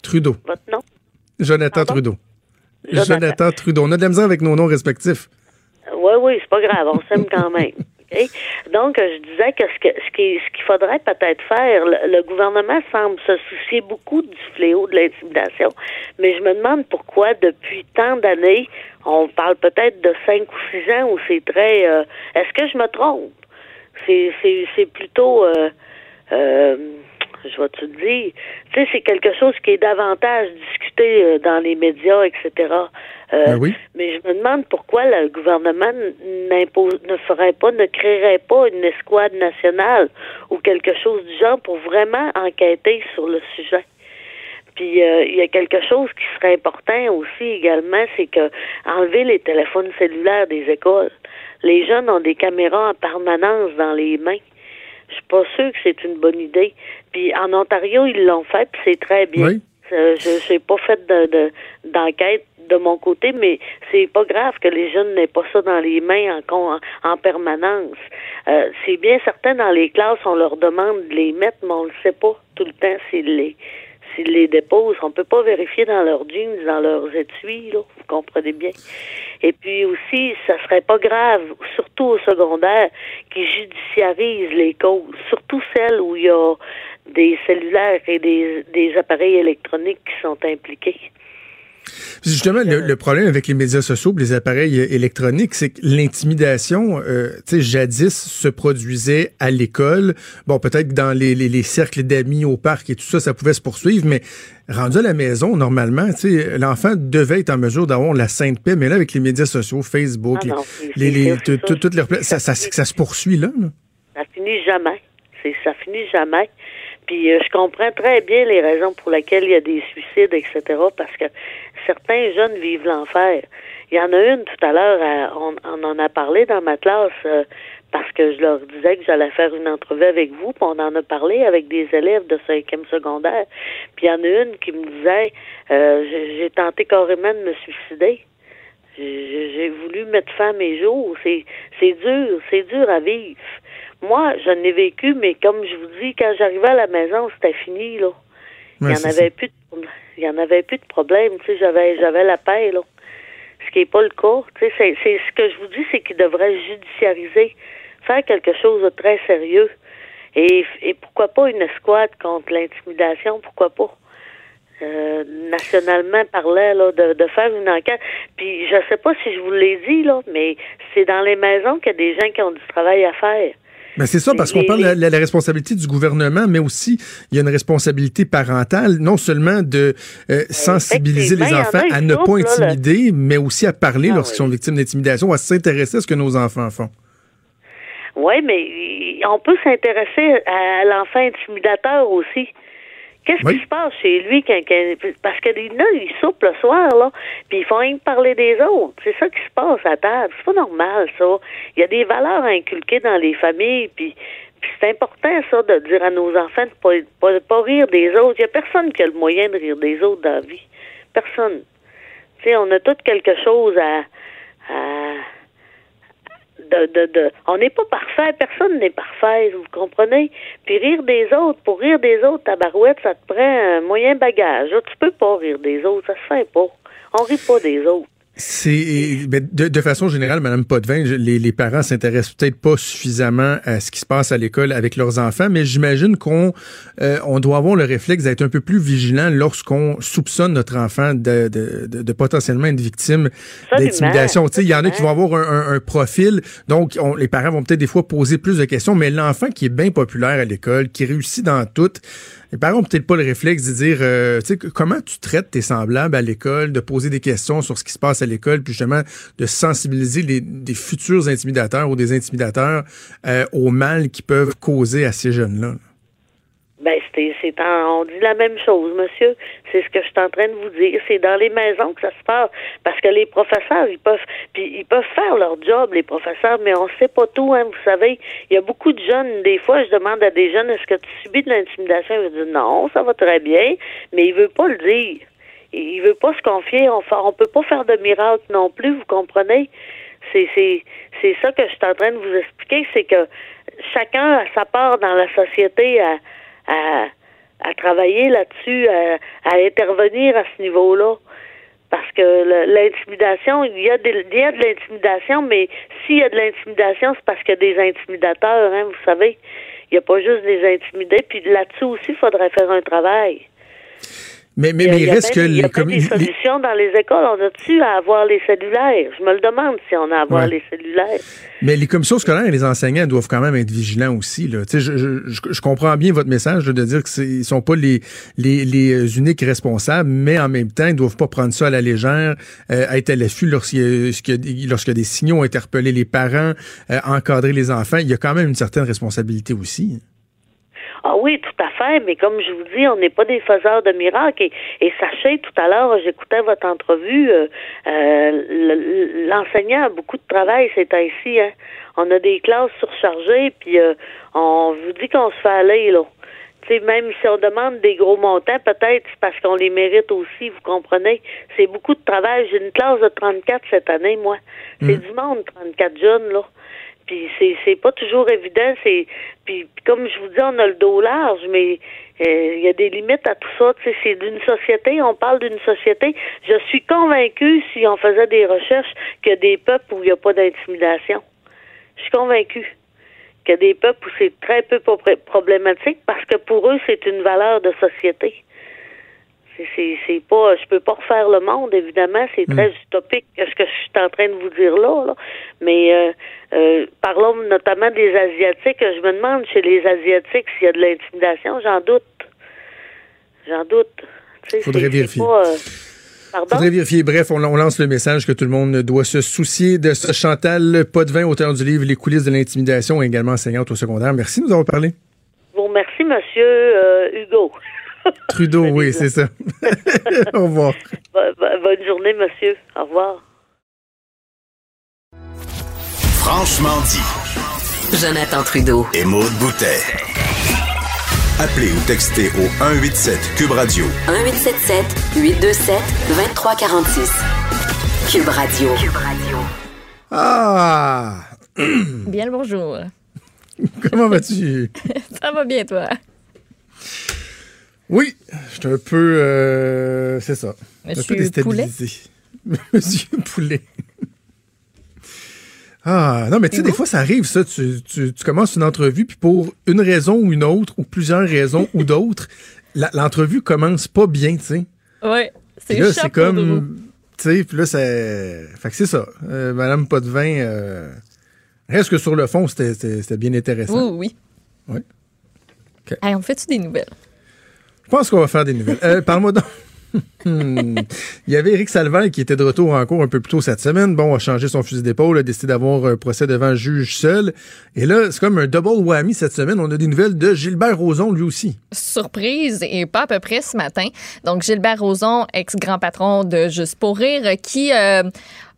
Trudeau. Votre nom? Jonathan Trudeau. Jonathan. Trudeau. On a de la misère avec nos noms respectifs. Oui, oui, c'est pas grave, on s'aime quand même. Donc, je disais que ce ce qu'il ce qu'il faudrait peut-être faire, le, gouvernement semble se soucier beaucoup du fléau de l'intimidation, mais je me demande pourquoi depuis tant d'années, on parle peut-être de cinq ou six ans où c'est très. Euh, est-ce que je me trompe? C'est c'est plutôt. Euh, euh, je vais te dire, tu sais, c'est quelque chose qui est davantage discuté euh, dans les médias, etc. Euh, ben oui. Mais je me demande pourquoi le gouvernement ne ferait pas, ne créerait pas une escouade nationale ou quelque chose du genre pour vraiment enquêter sur le sujet. Puis euh, il y a quelque chose qui serait important aussi également, c'est que enlever les téléphones cellulaires des écoles. Les jeunes ont des caméras en permanence dans les mains. Je suis pas sûre que c'est une bonne idée. Puis en Ontario, ils l'ont fait, puis c'est très bien. Euh, je n'ai pas fait de, d'enquête de, mon côté, mais c'est pas grave que les jeunes n'aient pas ça dans les mains en, en, permanence. Euh, c'est bien certain dans les classes, on leur demande de les mettre, mais on ne sait pas tout le temps s'ils les s'ils les déposent. On peut pas vérifier dans leurs jeans, dans leurs étuis, là, vous comprenez bien. Et puis aussi, ça serait pas grave, surtout au secondaire, qu'ils judiciarisent les causes, surtout celles où il y a des cellulaires et des, des appareils électroniques qui sont impliqués. Justement, le, problème avec les médias sociaux, les appareils électroniques, c'est que l'intimidation, euh, tu sais, jadis se produisait à l'école. Bon, peut-être dans les, les, cercles d'amis au parc et tout ça, ça pouvait se poursuivre, mais rendu à la maison, normalement, tu sais, l'enfant devait être en mesure d'avoir la sainte paix, mais là, avec les médias sociaux, Facebook, ah les, les, toutes les ça, ça, ça, se poursuit là, là. Ça finit jamais. Ça finit jamais. Puis euh, je comprends très bien les raisons pour lesquelles il y a des suicides, etc. Parce que certains jeunes vivent l'enfer. Il y en a une tout à l'heure, à- on, on en a parlé dans ma classe euh, parce que je leur disais que j'allais faire une entrevue avec vous, puis on en a parlé avec des élèves de cinquième secondaire. Puis il y en a une qui me disait, euh, j'ai tenté carrément de me suicider. J'ai voulu mettre fin à mes jours. C'est dur, c'est dur à vivre. Moi, je n'ai vécu, mais comme je vous dis, quand j'arrivais à la maison, c'était fini là. Il Ouais, y en avait plus de, il y en avait plus de problème, tu sais, j'avais j'avais la paix là. Ce qui est pas le cas, tu sais, c'est c'est ce que je vous dis c'est qu'ils devraient judiciariser, faire quelque chose de très sérieux. Et, et pourquoi pas une escouade contre l'intimidation, pourquoi pas? Euh, nationalement parlant, là, de, de faire une enquête. Puis je sais pas si je vous l'ai dit, là, mais c'est dans les maisons qu'il y a des gens qui ont du travail à faire. Ben c'est ça, parce qu'on parle de la, la- la responsabilité du gouvernement, mais aussi il y a une responsabilité parentale, non seulement de euh, sensibiliser les enfants à ne pas là, intimider, mais aussi à parler Ah lorsqu'ils oui. sont victimes d'intimidation, à s'intéresser à ce que nos enfants font. Oui, mais on peut s'intéresser à l'enfant intimidateur aussi. Qu'est-ce Oui. qui se passe chez lui quand, quand- parce que là, ils soupent le soir là, puis ils font rien que parler des autres. C'est ça qui se passe à table. C'est pas normal ça. Il y a des valeurs inculquées dans les familles, puis c'est important ça de dire à nos enfants de pas, pas, pas rire des autres. Il y a personne qui a le moyen de rire des autres dans la vie. Personne. Tu sais, on a tous quelque chose à, à on n'est pas parfait, personne n'est parfait, vous comprenez? Puis rire des autres, pour rire des autres, ta barouette, ça te prend un moyen bagage. Là, tu peux pas rire des autres, ça se fait pas. On rit pas des autres. C'est ben, de, de façon générale, Madame Potvin, les, les parents s'intéressent peut-être pas suffisamment à ce qui se passe à l'école avec leurs enfants, mais j'imagine qu'on euh, on doit avoir le réflexe d'être un peu plus vigilant lorsqu'on soupçonne notre enfant de, de, de, de potentiellement être victime d'intimidation. Tu sais, Il y en a qui vont avoir un, un- un profil, donc on- les parents vont peut-être des fois poser plus de questions, mais l'enfant qui est bien populaire à l'école, qui réussit dans tout, les parents ont peut-être pas le réflexe de dire, euh, comment tu traites tes semblables à l'école, de poser des questions sur ce qui se passe à l'école, puis justement de sensibiliser les, des futurs intimidateurs ou des intimidateurs euh, au mal qu'ils peuvent causer à ces jeunes-là. Ben, c'est, on dit la même chose, monsieur. C'est ce que je suis en train de vous dire. C'est dans les maisons que ça se passe. Parce que les professeurs, ils peuvent, puis ils peuvent faire leur job, les professeurs, mais on sait pas tout, hein, vous savez. Il y a beaucoup de jeunes, des fois, je demande à des jeunes, est-ce que tu subis de l'intimidation? Ils me disent non, ça va très bien, mais il veut pas le dire. Il il veut pas se confier. On on peut pas faire de miracle non plus, vous comprenez? C'est, c'est ça que je suis en train de vous expliquer, c'est que chacun a sa part dans la société à, à, à travailler là-dessus, à, à intervenir à ce niveau-là. Parce que l'intimidation, il y, a des- il y a de l'intimidation, mais s'il y a de l'intimidation, c'est parce qu'il y a des intimidateurs, hein, vous savez. Il n'y a pas juste des intimidés. Puis là-dessus aussi, il faudrait faire un travail. Mais, mais, mais il y a reste que bien- il y les, comme- des solutions dans les écoles. On a-tu à avoir les cellulaires? Je me le demande si on a à avoir Ouais. les cellulaires. Mais les commissions scolaires et les enseignants doivent quand même être vigilants aussi. Là. Tu sais, Je, je, je, je comprends bien votre message là, de dire qu'ils sont pas les, les, les uniques responsables, mais en même temps, ils doivent pas prendre ça à la légère, euh, être à l'affût lorsqu'il y, a- lorsqu'il y a des signaux, interpeller les parents, euh, encadrer les enfants. Il y a quand même une certaine responsabilité aussi. Ah oui, tout à fait, mais comme je vous dis, on n'est pas des faiseurs de miracles. Et, et sachez, tout à l'heure, j'écoutais votre entrevue, euh, euh, le- l'enseignant a beaucoup de travail ces temps-ci. Hein. On a des classes surchargées, puis euh, on vous dit qu'on se fait aller, là. Tu sais, même si on demande des gros montants, peut-être c'est parce qu'on les mérite aussi, vous comprenez. C'est beaucoup de travail. J'ai une classe de 34 cette année, moi. C'est du monde, 34 jeunes, là. Puis c'est c'est pas toujours évident. C'est puis, puis comme je vous dis, on a le dos large, mais euh, il y a des limites à tout ça. Tu sais, c'est d'une société. On parle d'une société. Je suis convaincue, si on faisait des recherches, qu'il y a des peuples où il n'y a pas d'intimidation. Je suis convaincue qu'il y a des peuples où c'est très peu pro- problématique parce que pour eux, c'est une valeur de société. C'est- pas, je peux pas refaire le monde, évidemment, c'est très utopique ce que je suis en train de vous dire là, là. mais euh, euh, parlons notamment des asiatiques. Je me demande chez les asiatiques s'il y a de l'intimidation, j'en doute, j'en doute. Sais, Faudrait vérifier. pas, euh, Pardon? Faudrait vérifier. Bref, on, on lance le message que tout le monde doit se soucier de ce Chantal Potvin, auteur du livre Les coulisses de l'intimidation, également enseignante au secondaire. Merci de nous avoir parlé. Vous remercie, Monsieur euh, Hugo. Trudeau, oui, c'est ça. au revoir. Bonne Bo- bo- bonne journée, monsieur. Au revoir. Franchement dit. Jonathan Trudeau. Et Maude Boutet. Appelez ou textez au 187 Cube Radio 1877 827 2346. Cube Radio. Cube Radio. Ah! Bien le bonjour. Comment vas-tu? Ça va bien, toi? Oui, je suis un peu. euh, c'est ça. un Monsieur peu déstabilisé. Monsieur Poulet. Ah, non, mais tu sais, des fois, ça arrive, ça. Tu, tu, tu commences une entrevue, puis pour une raison ou une autre, ou plusieurs raisons ou d'autres, l'entrevue commence pas bien, tu sais. Oui, c'est c'est comme. Tu sais, puis là, c'est. Fait que c'est ça. Euh, Madame Potvin, euh, reste que sur le fond, c'était- bien intéressant. Oui, oui. Ouais. Hey, on fait-tu des nouvelles? Je pense qu'on va faire des nouvelles. Euh, Parle-moi donc. Hmm. Il y avait Éric Salvaire qui était de retour en cours un peu plus tôt cette semaine. Bon, a changé son fusil d'épaule, a décidé d'avoir un procès devant un juge seul. Et là, c'est comme un double whammy cette semaine. On a des nouvelles de Gilbert Rozon, lui aussi. surprise et pas à peu près ce matin. Donc, Gilbert Rozon, ex-grand patron de Juste pour rire, qui euh,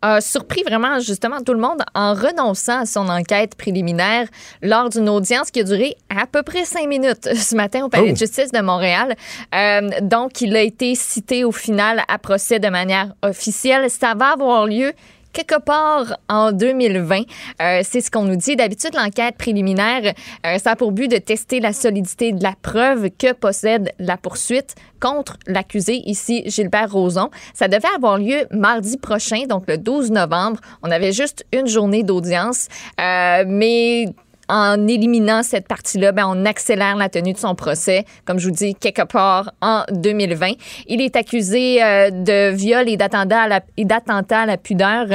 a surpris vraiment justement tout le monde en renonçant à son enquête préliminaire lors d'une audience qui a duré à peu près cinq minutes ce matin au Palais Oh. de justice de Montréal. Euh, donc, il a été cité au final à procès de manière officielle. Ça va avoir lieu quelque part en 2020. Euh, c'est ce qu'on nous dit. D'habitude, l'enquête préliminaire, euh, ça a pour but de tester la solidité de la preuve que possède la poursuite contre l'accusé, ici Gilbert Rozon. Ça devait avoir lieu mardi prochain, donc le 12 novembre. On avait juste une journée d'audience, euh, mais en éliminant cette partie-là, ben, on accélère la tenue de son procès, comme je vous dis, quelque part en 2020. Il est accusé euh, de viol et d'attentat à la, et d'attentat à la pudeur.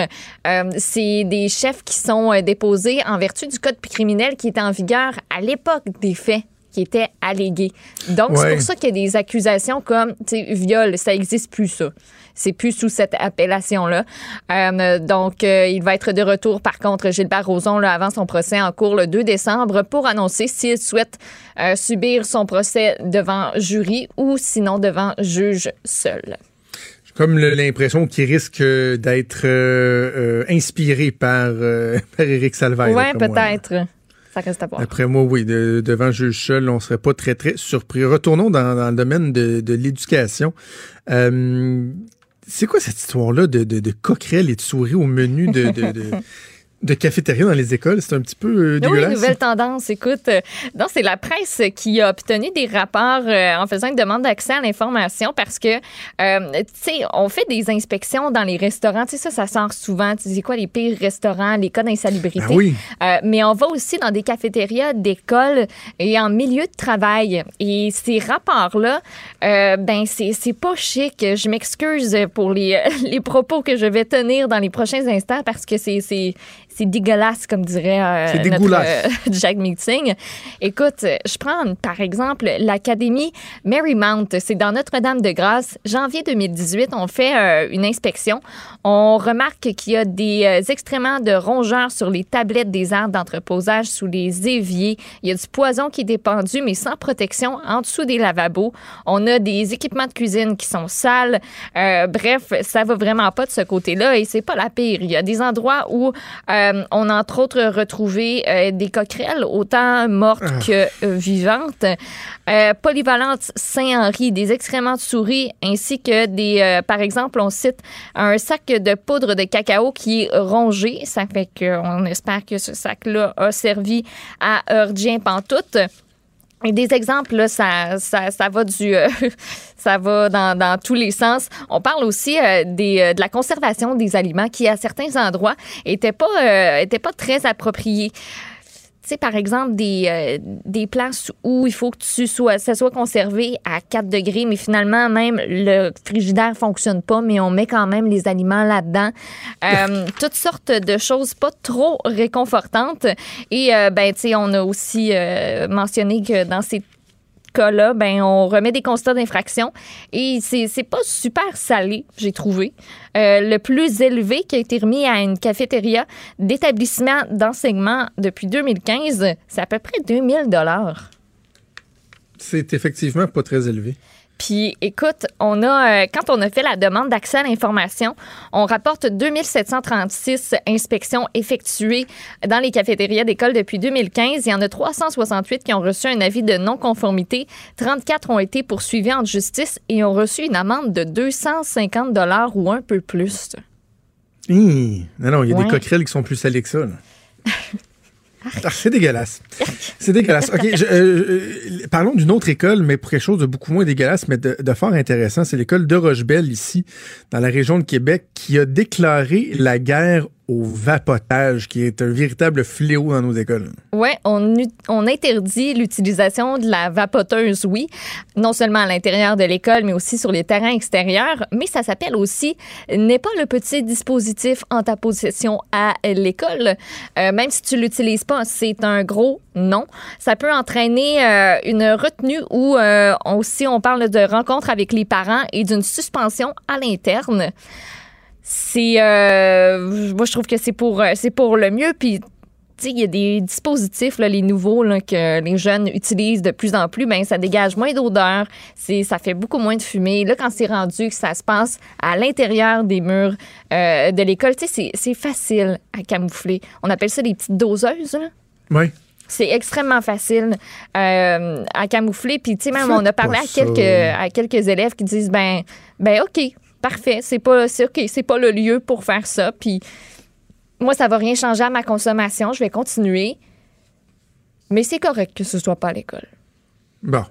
Euh, c'est des chefs qui sont euh, déposés en vertu du code criminel qui était en vigueur à l'époque des faits qui étaient allégués. Donc, c'est pour ça qu'il y a des accusations comme, tu sais, viol, ça existe plus, ça. C'est plus sous cette appellation-là. Euh, donc, euh, il va être de retour, par contre, Gilbert Rozon, là, avant son procès en cours le 2 décembre, pour annoncer s'il souhaite euh, subir son procès devant jury ou sinon devant juge seul. J'ai comme l'impression qu'il risque d'être euh, euh, inspiré par, euh, par Éric Salvaire. moi. peut-être. Ça reste à voir. Après moi, oui, de- devant juge seul, on serait pas très, très surpris. Retournons dans, dans le domaine de, de l'éducation. C'est quoi cette histoire-là de, de, de coquerelles et de souris au menu de, de, de, cafétéria dans les écoles? C'est un petit peu euh, Oui, dégueulasse. nouvelle tendance. Écoute, euh, non, c'est la presse qui a obtenu des rapports euh, en faisant une demande d'accès à l'information parce que, euh, tu sais, on fait des inspections dans les restaurants. Tu sais, ça, ça sort souvent. Tu sais, quoi, les pires restaurants, les cas d'insalubrité? Ben oui. Euh, mais on va aussi dans des cafétérias d'écoles et en milieu de travail. Et ces rapports-là, euh, ben, c'est c'est pas chic. Je m'excuse pour les, les propos que je vais tenir dans les prochains instants parce que c'est c'est dégueulasse, comme dirait euh, notre euh, Jack Meeting. Écoute, je prends par exemple l'Académie Marymount. C'est dans Notre-Dame-de-Grâce. Janvier 2018, on fait euh, une inspection. On remarque qu'il y a des euh, excréments de rongeurs sur les tablettes des arbres d'entreposage sous les éviers. Il y a du poison qui est dépendu, mais sans protection, en dessous des lavabos. On a des équipements de cuisine qui sont sales. Euh, bref, ça va vraiment pas de ce côté-là et c'est pas la pire. Il y a des endroits où euh, on a entre autres retrouvé euh, des coquerelles, autant mortes que euh, vivantes. Euh, Polyvalente Saint-Henri, des excréments de souris, ainsi que des, euh, par exemple, on cite un sac de poudre de cacao qui est rongé. Ça fait qu'on espère que ce sac-là a servi à Heurdien Pantoute. Et des exemples, là, ça, ça, ça va du, euh, ça va dans, dans tous les sens. On parle aussi euh, des, euh, de la conservation des aliments qui, à certains endroits, étaient pas, euh, étaient pas très appropriés. Tu sais, par exemple, des, euh, des places où il faut que tu sois, ça soit conservé à 4 degrés, mais finalement, même le frigidaire fonctionne pas, mais on met quand même les aliments là-dedans. Euh, toutes sortes de choses pas trop réconfortantes. Et, euh, ben, tu sais, on a aussi mentionné que dans ces cas-là, ben, on remet des constats d'infraction et c'est c'est pas super salé, j'ai trouvé. Euh, le plus élevé qui a été remis à une cafétéria d'établissement d'enseignement depuis 2015, c'est à peu près 2000 dollars. C'est effectivement pas très élevé. Puis, écoute, on a, euh, quand on a fait la demande d'accès à l'information, on rapporte 2736 inspections effectuées dans les cafétérias d'école depuis 2015. Il y en a 368 qui ont reçu un avis de non-conformité. 34 ont été poursuivis en justice et ont reçu une amende de 250 dollars ou un peu plus. Hi. Non, non, il y a Ouais. des coquerelles qui sont plus salées que ça. là. Ah, c'est dégueulasse. C'est dégueulasse. OK, je- euh, euh, parlons d'une autre école, mais pour quelque chose de beaucoup moins dégueulasse, mais de, fort intéressant. C'est l'école de Rochebelle, ici, dans la région de Québec, qui a déclaré la guerre au vapotage, qui est un véritable fléau dans nos écoles. Oui, on, interdit l'utilisation de la vapoteuse, oui, non seulement à l'intérieur de l'école, mais aussi sur les terrains extérieurs. Mais ça s'appelle aussi n'est pas le petit dispositif en ta possession à l'école. Euh, même si tu l'utilises pas, c'est un gros non. Ça peut entraîner euh, une retenue ou euh, aussi on parle de rencontre avec les parents et d'une suspension à l'interne. C'est, euh, moi je trouve que c'est pour, euh, c'est pour le mieux. Puis tu sais, il y a des dispositifs, là, les nouveaux, là, que les jeunes utilisent de plus en plus, ben ça dégage moins d'odeur, c'est, ça fait beaucoup moins de fumée. Là, quand c'est rendu que ça se passe à l'intérieur des murs euh, de l'école, tu sais, c'est, c'est facile à camoufler. On appelle ça des petites doseuses, là. Oui. C'est extrêmement facile euh, à camoufler. Puis, tu sais, même, on a parlé quelques, à quelques élèves qui disent, ben, ben, OK, parfait, c'est pas, c'est OK, c'est pas le lieu pour faire ça. Puis, moi, ça va rien changer à ma consommation. Je vais continuer. Mais c'est correct que ce soit pas à l'école. Bon.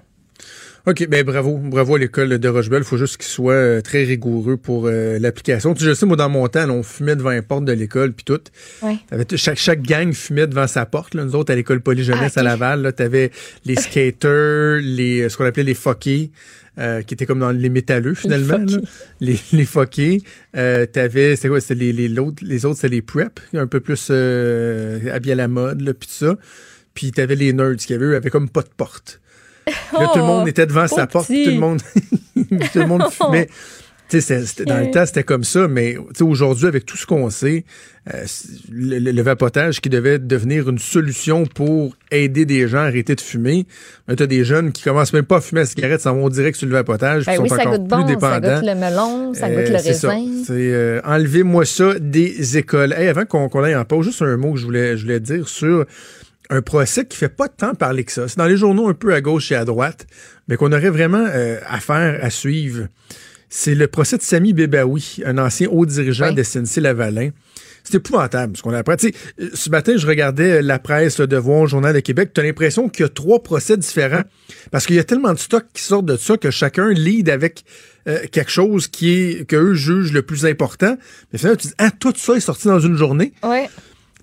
OK, ben bravo. Bravo à l'école de Rochebelle. Il faut juste qu'il soit euh, très rigoureux pour euh, l'application. Tu sais, je sais, moi, dans mon temps, là, on fumait devant les portes de l'école, puis tout. Ouais. Chaque, chaque gang fumait devant sa porte. Là. Nous autres, à l'école polyjeunesse Ah, à. Laval, tu avais les skaters, les, euh, ce qu'on appelait les fuckés, euh, qui étaient comme dans les métalleux, finalement. fuckés. là. Les, les. Euh, t'avais, c'était quoi? C'était les, les, l'autre- les autres, c'était les prep, un peu plus euh, habillés à la mode, là, puis tout ça. Puis t'avais les nerds qui avaient, eux, avaient comme pas de porte. Tout le Oh, monde était devant sa porte, tout le monde, tout le monde fumait. Tu sais, dans le temps, c'était comme ça, mais tu sais, aujourd'hui, avec tout ce qu'on sait, euh, le, vapotage qui devait devenir une solution pour aider des gens à arrêter de fumer, tu as des jeunes qui commencent même pas à fumer la cigarette, s'en vont direct sur le vapotage, puis Ben oui, sont ça encore goûte plus bon, ça dépendants. goûte le melon, ça Euh, goûte le ça. raisin. C'est euh, enlevez-moi ça des écoles. Hey, avant qu'on qu'on aille en pause, juste un mot que je voulais, je voulais dire sur un procès qui fait pas tant parler que ça. C'est dans les journaux un peu à gauche et à droite, mais qu'on aurait vraiment euh, affaire à suivre. C'est le procès de Sami Bebaoui, un ancien haut dirigeant Oui. de SNC-Lavalin. C'est épouvantable ce qu'on apprend. Tu sais, euh, ce matin, je regardais la presse, le Devoir, le Journal de Québec. Tu as l'impression qu'il y a trois procès différents. Parce qu'il y a tellement de stocks qui sortent de ça que chacun lead avec euh, quelque chose qui est que eux jugent le plus important. Mais finalement, tu dis, ah, tout ça est sorti dans une journée. Ouais.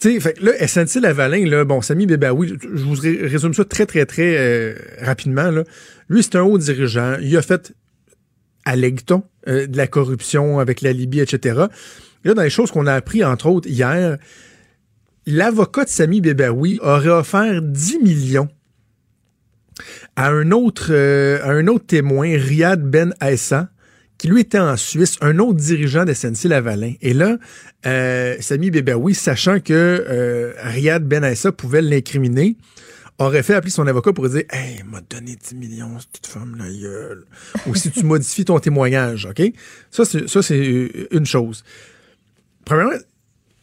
Tu sais, fait que là, SNC Lavalin, là, bon, Samy Bebaoui, je vous ré- résume ça très, très, très euh, rapidement. Là. Lui, c'est un haut dirigeant. Il a fait, allègue-t-on, euh, de la corruption avec la Libye, etc. Là, dans les choses qu'on a appris, entre autres, hier, l'avocat de Samy Bebaoui aurait offert 10 millions à un autre, euh, un autre témoin, Riyad Ben Aissa, qui lui était en Suisse, un autre dirigeant de SNC Lavalin. Et là, euh, Sami Bebaoui, sachant que euh, Riyad Ben Aissa pouvait l'incriminer, aurait fait appeler son avocat pour dire Hey, m'a donné 10 millions, si tu te fermes la gueule. Ou si tu modifies ton témoignage, OK? Ça, c'est, euh, une chose. Premièrement,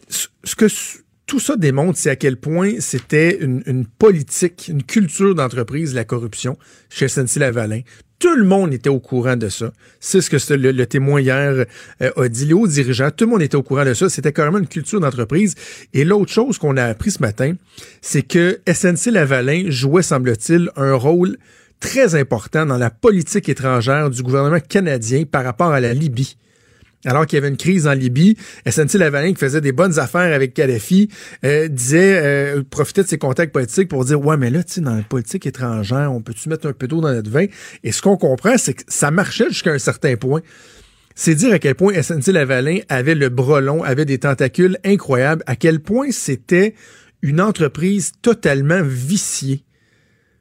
ce que tout ça démontre, c'est à quel point c'était une, une politique, une culture d'entreprise, la corruption chez SNC-Lavalin. Tout le monde était au courant de ça. C'est ce que le témoin hier euh, a dit. Les hauts dirigeants, tout le monde était au courant de ça. C'était carrément une culture d'entreprise. Et l'autre chose qu'on a appris ce matin, c'est que SNC-Lavalin jouait, semble-t-il, un rôle très important dans la politique étrangère du gouvernement canadien par rapport à la Libye alors qu'il y avait une crise en Libye, SNC Lavalin, qui faisait des bonnes affaires avec Kadhafi, euh, disait, euh, profitait de ses contacts politiques pour dire, ouais, mais là, tu sais, dans la politique étrangère, on peut-tu mettre un peu d'eau dans notre vin? Et ce qu'on comprend, c'est que ça marchait jusqu'à un certain point. C'est dire à quel point SNC Lavalin avait le bras long, avait des tentacules incroyables, à quel point c'était une entreprise totalement viciée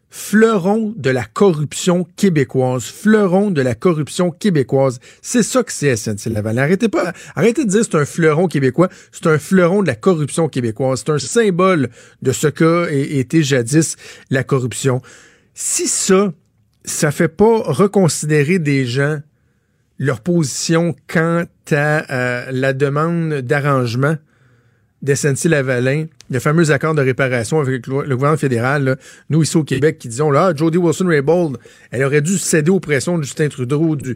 fleuron de la corruption québécoise, fleuron de la corruption québécoise. C'est ça que c'est SNC Lavalin. Arrêtez pas, arrêtez de dire c'est un fleuron québécois, c'est un fleuron de la corruption québécoise. C'est un symbole de ce qu'a été jadis la corruption. Si ça, ça fait pas reconsidérer des gens leur position quant à euh, la demande d'arrangement de SNC-Lavalin, le fameux accord de réparation avec le, gouvernement fédéral, nous ici au Québec, qui disons là, Jody Wilson-Raybould, elle aurait dû céder aux pressions de Justin Trudeau, du,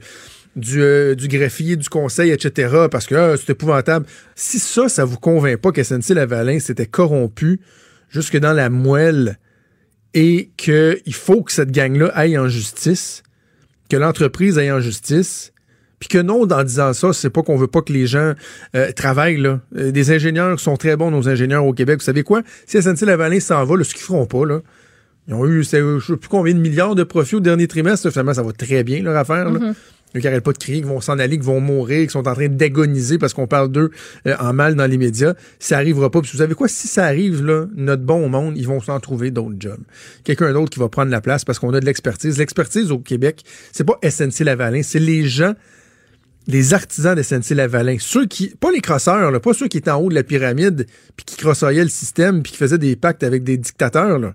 du, euh, du greffier, du conseil, etc., parce que ah, c'est épouvantable. Si ça, ça vous convainc pas que SNC-Lavalin s'était corrompu jusque dans la moelle et qu'il faut que cette gang-là aille en justice, que l'entreprise aille en justice, puis que non, en disant ça, c'est pas qu'on veut pas que les gens euh, travaillent. Là. Euh, des ingénieurs sont très bons, nos ingénieurs au Québec. Vous savez quoi? Si SNC-Lavalin s'en va, là, ce qu'ils feront pas, là, ils ont eu, c'est, je sais plus combien de milliards de profits au dernier trimestre. Finalement, ça va très bien, leur affaire. Là. Eux qui n'arrêtent pas de crier, qui vont s'en aller, qui vont mourir, qui sont en train d'agoniser parce qu'on parle d'eux euh, en mal dans les médias. Ça arrivera pas. Puis vous savez quoi? Si ça arrive, là, notre bon monde, ils vont s'en trouver d'autres jobs. Quelqu'un d'autre qui va prendre la place parce qu'on a de l'expertise. L'expertise au Québec, c'est pas SNC-Lavalin, c'est les gens les artisans de SNC-Lavalin, ceux qui, pas les crosseurs, là, pas ceux qui étaient en haut de la pyramide, puis qui crossaillaient le système, puis qui faisaient des pactes avec des dictateurs. Là.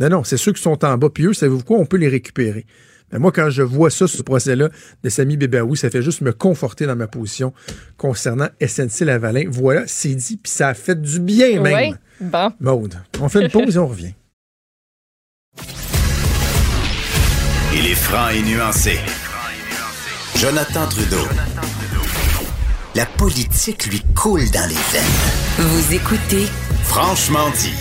Non, non, c'est ceux qui sont en bas. Puis eux, savez-vous quoi? On peut les récupérer. Mais moi, quand je vois ça, ce procès-là de Samy Bébaoui, ça fait juste me conforter dans ma position concernant SNC-Lavalin. Voilà, c'est dit, puis ça a fait du bien même. Oui, bon. Maude, on fait une pause et on revient. Il est franc et nuancé. Jonathan Trudeau. La politique lui coule dans les veines. Vous écoutez Franchement dit.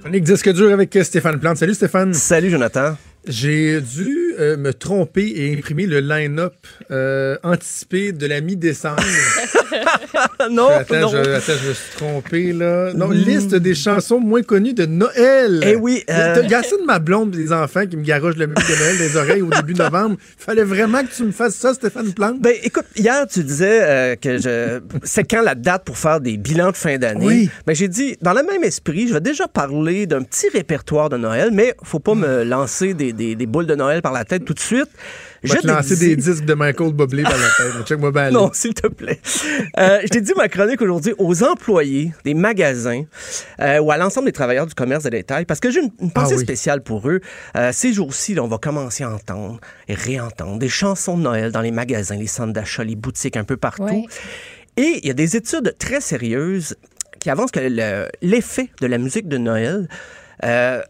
Chronique disque dur avec Stéphane Plante. Salut Stéphane. Salut Jonathan. J'ai dû euh, me tromper et imprimer le line-up euh, anticipé de la mi-décembre. non, attends, non. Je, attends, je me suis trompé là. Non, liste des chansons moins connues de Noël. Eh oui, euh, T'as gassé de ma blonde des enfants qui me garochent la musique de Noël des oreilles au début novembre. Fallait vraiment que tu me fasses ça, Stéphane Plante. Ben, écoute, hier, tu disais euh, que je... c'est quand la date pour faire des bilans de fin d'année? Oui. Ben, j'ai dit, dans le même esprit, je vais déjà parler d'un petit répertoire de Noël, mais faut pas me lancer des, des- des boules de Noël par la tête tout de suite. Je vais te lancer dit- des disques de Michael Bublé dans la tête. Check-moi bien. aller. Non, s'il te plaît. Euh, je t'ai dit ma chronique aujourd'hui aux employés des magasins euh, ou à l'ensemble des travailleurs du commerce de détail parce que j'ai une, une pensée Ah oui. spéciale pour eux. Euh, ces jours-ci, là, on va commencer à entendre et réentendre des chansons de Noël dans les magasins, les centres d'achat, les boutiques un peu partout. Et il y a des études très sérieuses qui avancent que le- l'effet de la musique de Noël euh,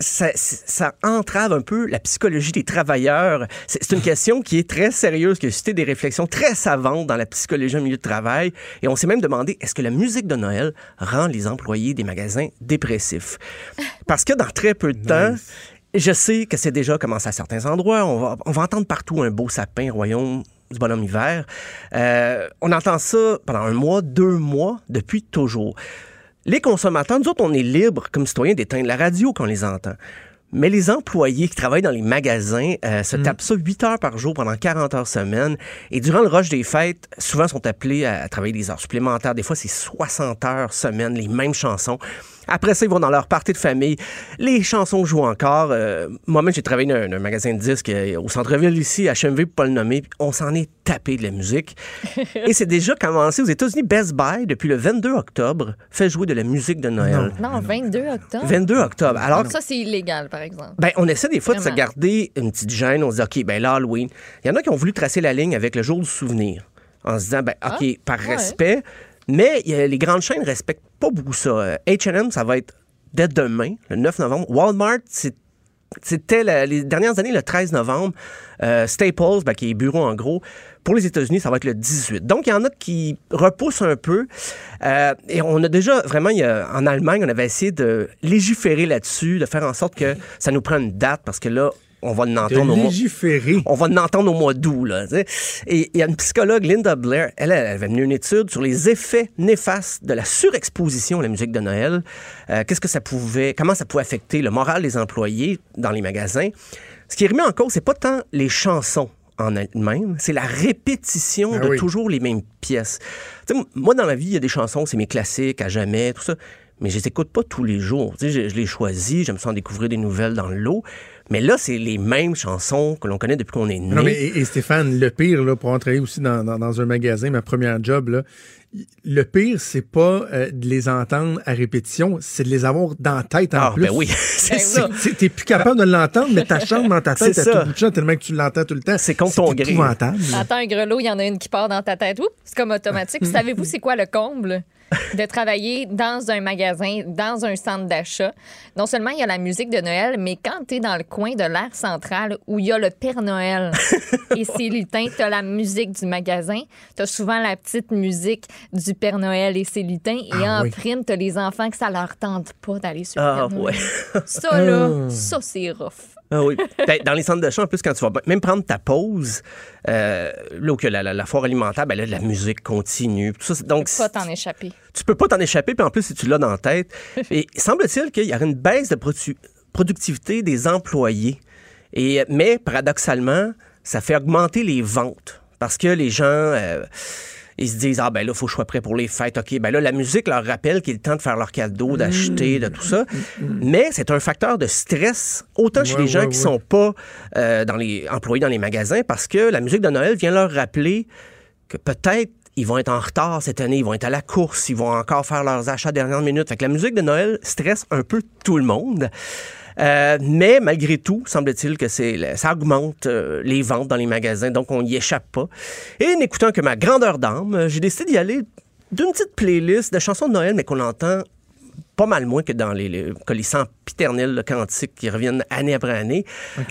ça, ça entrave un peu la psychologie des travailleurs. C'est une question qui est très sérieuse, qui a suscité des réflexions très savantes dans la psychologie au milieu de travail. Et on s'est même demandé, est-ce que la musique de Noël rend les employés des magasins dépressifs? Parce que dans très peu de temps, je sais que c'est déjà commencé à certains endroits. On va, on va entendre partout un beau sapin, royaume du bonhomme hiver. Euh, on entend ça pendant un mois, deux mois, depuis toujours. Les consommateurs, nous autres, on est libres comme citoyens d'éteindre la radio quand on les entend. Mais les employés qui travaillent dans les magasins euh, se tapent ça 8 heures par jour pendant 40 heures semaine. Et durant le rush des fêtes, souvent sont appelés à, à travailler des heures supplémentaires. Des fois, c'est 60 heures semaine, les mêmes chansons. Après ça, ils vont dans leur partie de famille. Les chansons jouent encore. Euh, Moi-même, j'ai travaillé dans un, un magasin de disques euh, au centre-ville ici, à HMV, pour pas le nommer. puis On s'en est tapé de la musique. Et c'est déjà commencé aux États-Unis. Best Buy, depuis le 22 octobre, fait jouer de la musique de Noël. Non, 22 octobre? 22 octobre. Alors, Ça, c'est illégal, par exemple. ben, on essaie des fois de se garder une petite gêne. On se dit, OK, ben l'Halloween. Il y en a qui ont voulu tracer la ligne avec le jour du souvenir. En se disant, ben, OK, par Ah, ouais. respect. Mais les grandes chaînes ne respectent pas beaucoup ça. H&M, ça va être dès demain, le 9 novembre. Walmart, c'est c'était les dernières années le 13 novembre. Euh, Staples, ben, qui est bureau en gros, pour les États-Unis, ça va être le 18. Donc, il y en a qui repoussent un peu. Euh, et on a déjà, vraiment, en Allemagne, on avait essayé de légiférer là-dessus, de faire en sorte que ça nous prenne une date, parce que là, on va l'entendre au mois légiférer. on va l'entendre au mois d'août. Là, et il y a une psychologue, Linda Blair, elle, elle avait mené une étude sur les effets néfastes de la surexposition à la musique de Noël. Euh, Qu'est-ce que ça pouvait, comment ça pouvait affecter le moral des employés dans les magasins? Ce qui est remis en cause, c'est pas tant les chansons en elles-mêmes, c'est la répétition Ah de oui. toujours les mêmes pièces. Moi, dans la vie, il y a des chansons, c'est mes classiques, à jamais, tout ça. Mais je les écoute pas tous les jours. Tu sais, je, je les choisis, j'aime ça en découvrir des nouvelles dans le lot. Mais là, c'est les mêmes chansons que l'on connaît depuis qu'on est né. Non, mais et, et Stéphane, le pire, là, pour entrer aussi dans, dans, dans un magasin, ma première job, là, le pire, c'est pas euh, de les entendre à répétition, c'est de les avoir dans la tête en Ah, plus. ben oui, c'est ça. C'est- T'es plus capable de l'entendre, mais ta chambre dans ta tête à ça. tout bout de champ tellement que tu l'entends tout le temps. C'est contre ton gré. épouvantable. T'entends un grelot, il y en a une qui part dans ta tête. Oups, c'est comme automatique. Savez-vous c'est quoi le comble? De travailler dans un magasin, dans un centre d'achat? Non seulement il y a la musique de Noël, mais quand tu es dans le coin de l'air central où il y a le Père Noël et ses lutins, tu as la musique du magasin, tu as souvent la petite musique du Père Noël et ses lutins, et Ah en oui. prime, tu as les enfants que ça leur tente pas d'aller sur le Ah, Père Noël. ouais. Ça, là, ça, c'est rough. Ah oui. Ben, Dans les centres d'achat, en plus, quand tu vas même prendre ta pause, euh, là où que la, la- la foire alimentaire, ben là, la musique continue. Tout ça, c'est- donc, Pas t'en échapper. tu peux pas t'en échapper, puis en plus, si tu l'as dans la tête. Et semble-t-il qu'il y aurait une baisse de produ- productivité des employés. Et, mais paradoxalement, ça fait augmenter les ventes parce que les gens. euh, ils se disent, ah ben là, il faut que je sois prêt pour les fêtes. OK, ben là, la musique leur rappelle qu'il est temps de faire leurs cadeaux, d'acheter, de tout ça. Mais c'est un facteur de stress, autant chez les gens ouais, qui ouais. sont pas euh, dans les, employés dans les magasins, parce que la musique de Noël vient leur rappeler que peut-être ils vont être en retard cette année, ils vont être à la course, ils vont encore faire leurs achats dernière minute. Fait que la musique de Noël stresse un peu tout le monde. Euh, mais malgré tout, semble-t-il que c'est ça augmente euh, les ventes dans les magasins, donc on n'y échappe pas. Et n'écoutant que ma grandeur d'âme, euh, j'ai décidé d'y aller d'une petite playlist de chansons de Noël, mais qu'on entend pas mal moins que dans les, les, que les sempiternels là, cantiques qui reviennent année après année.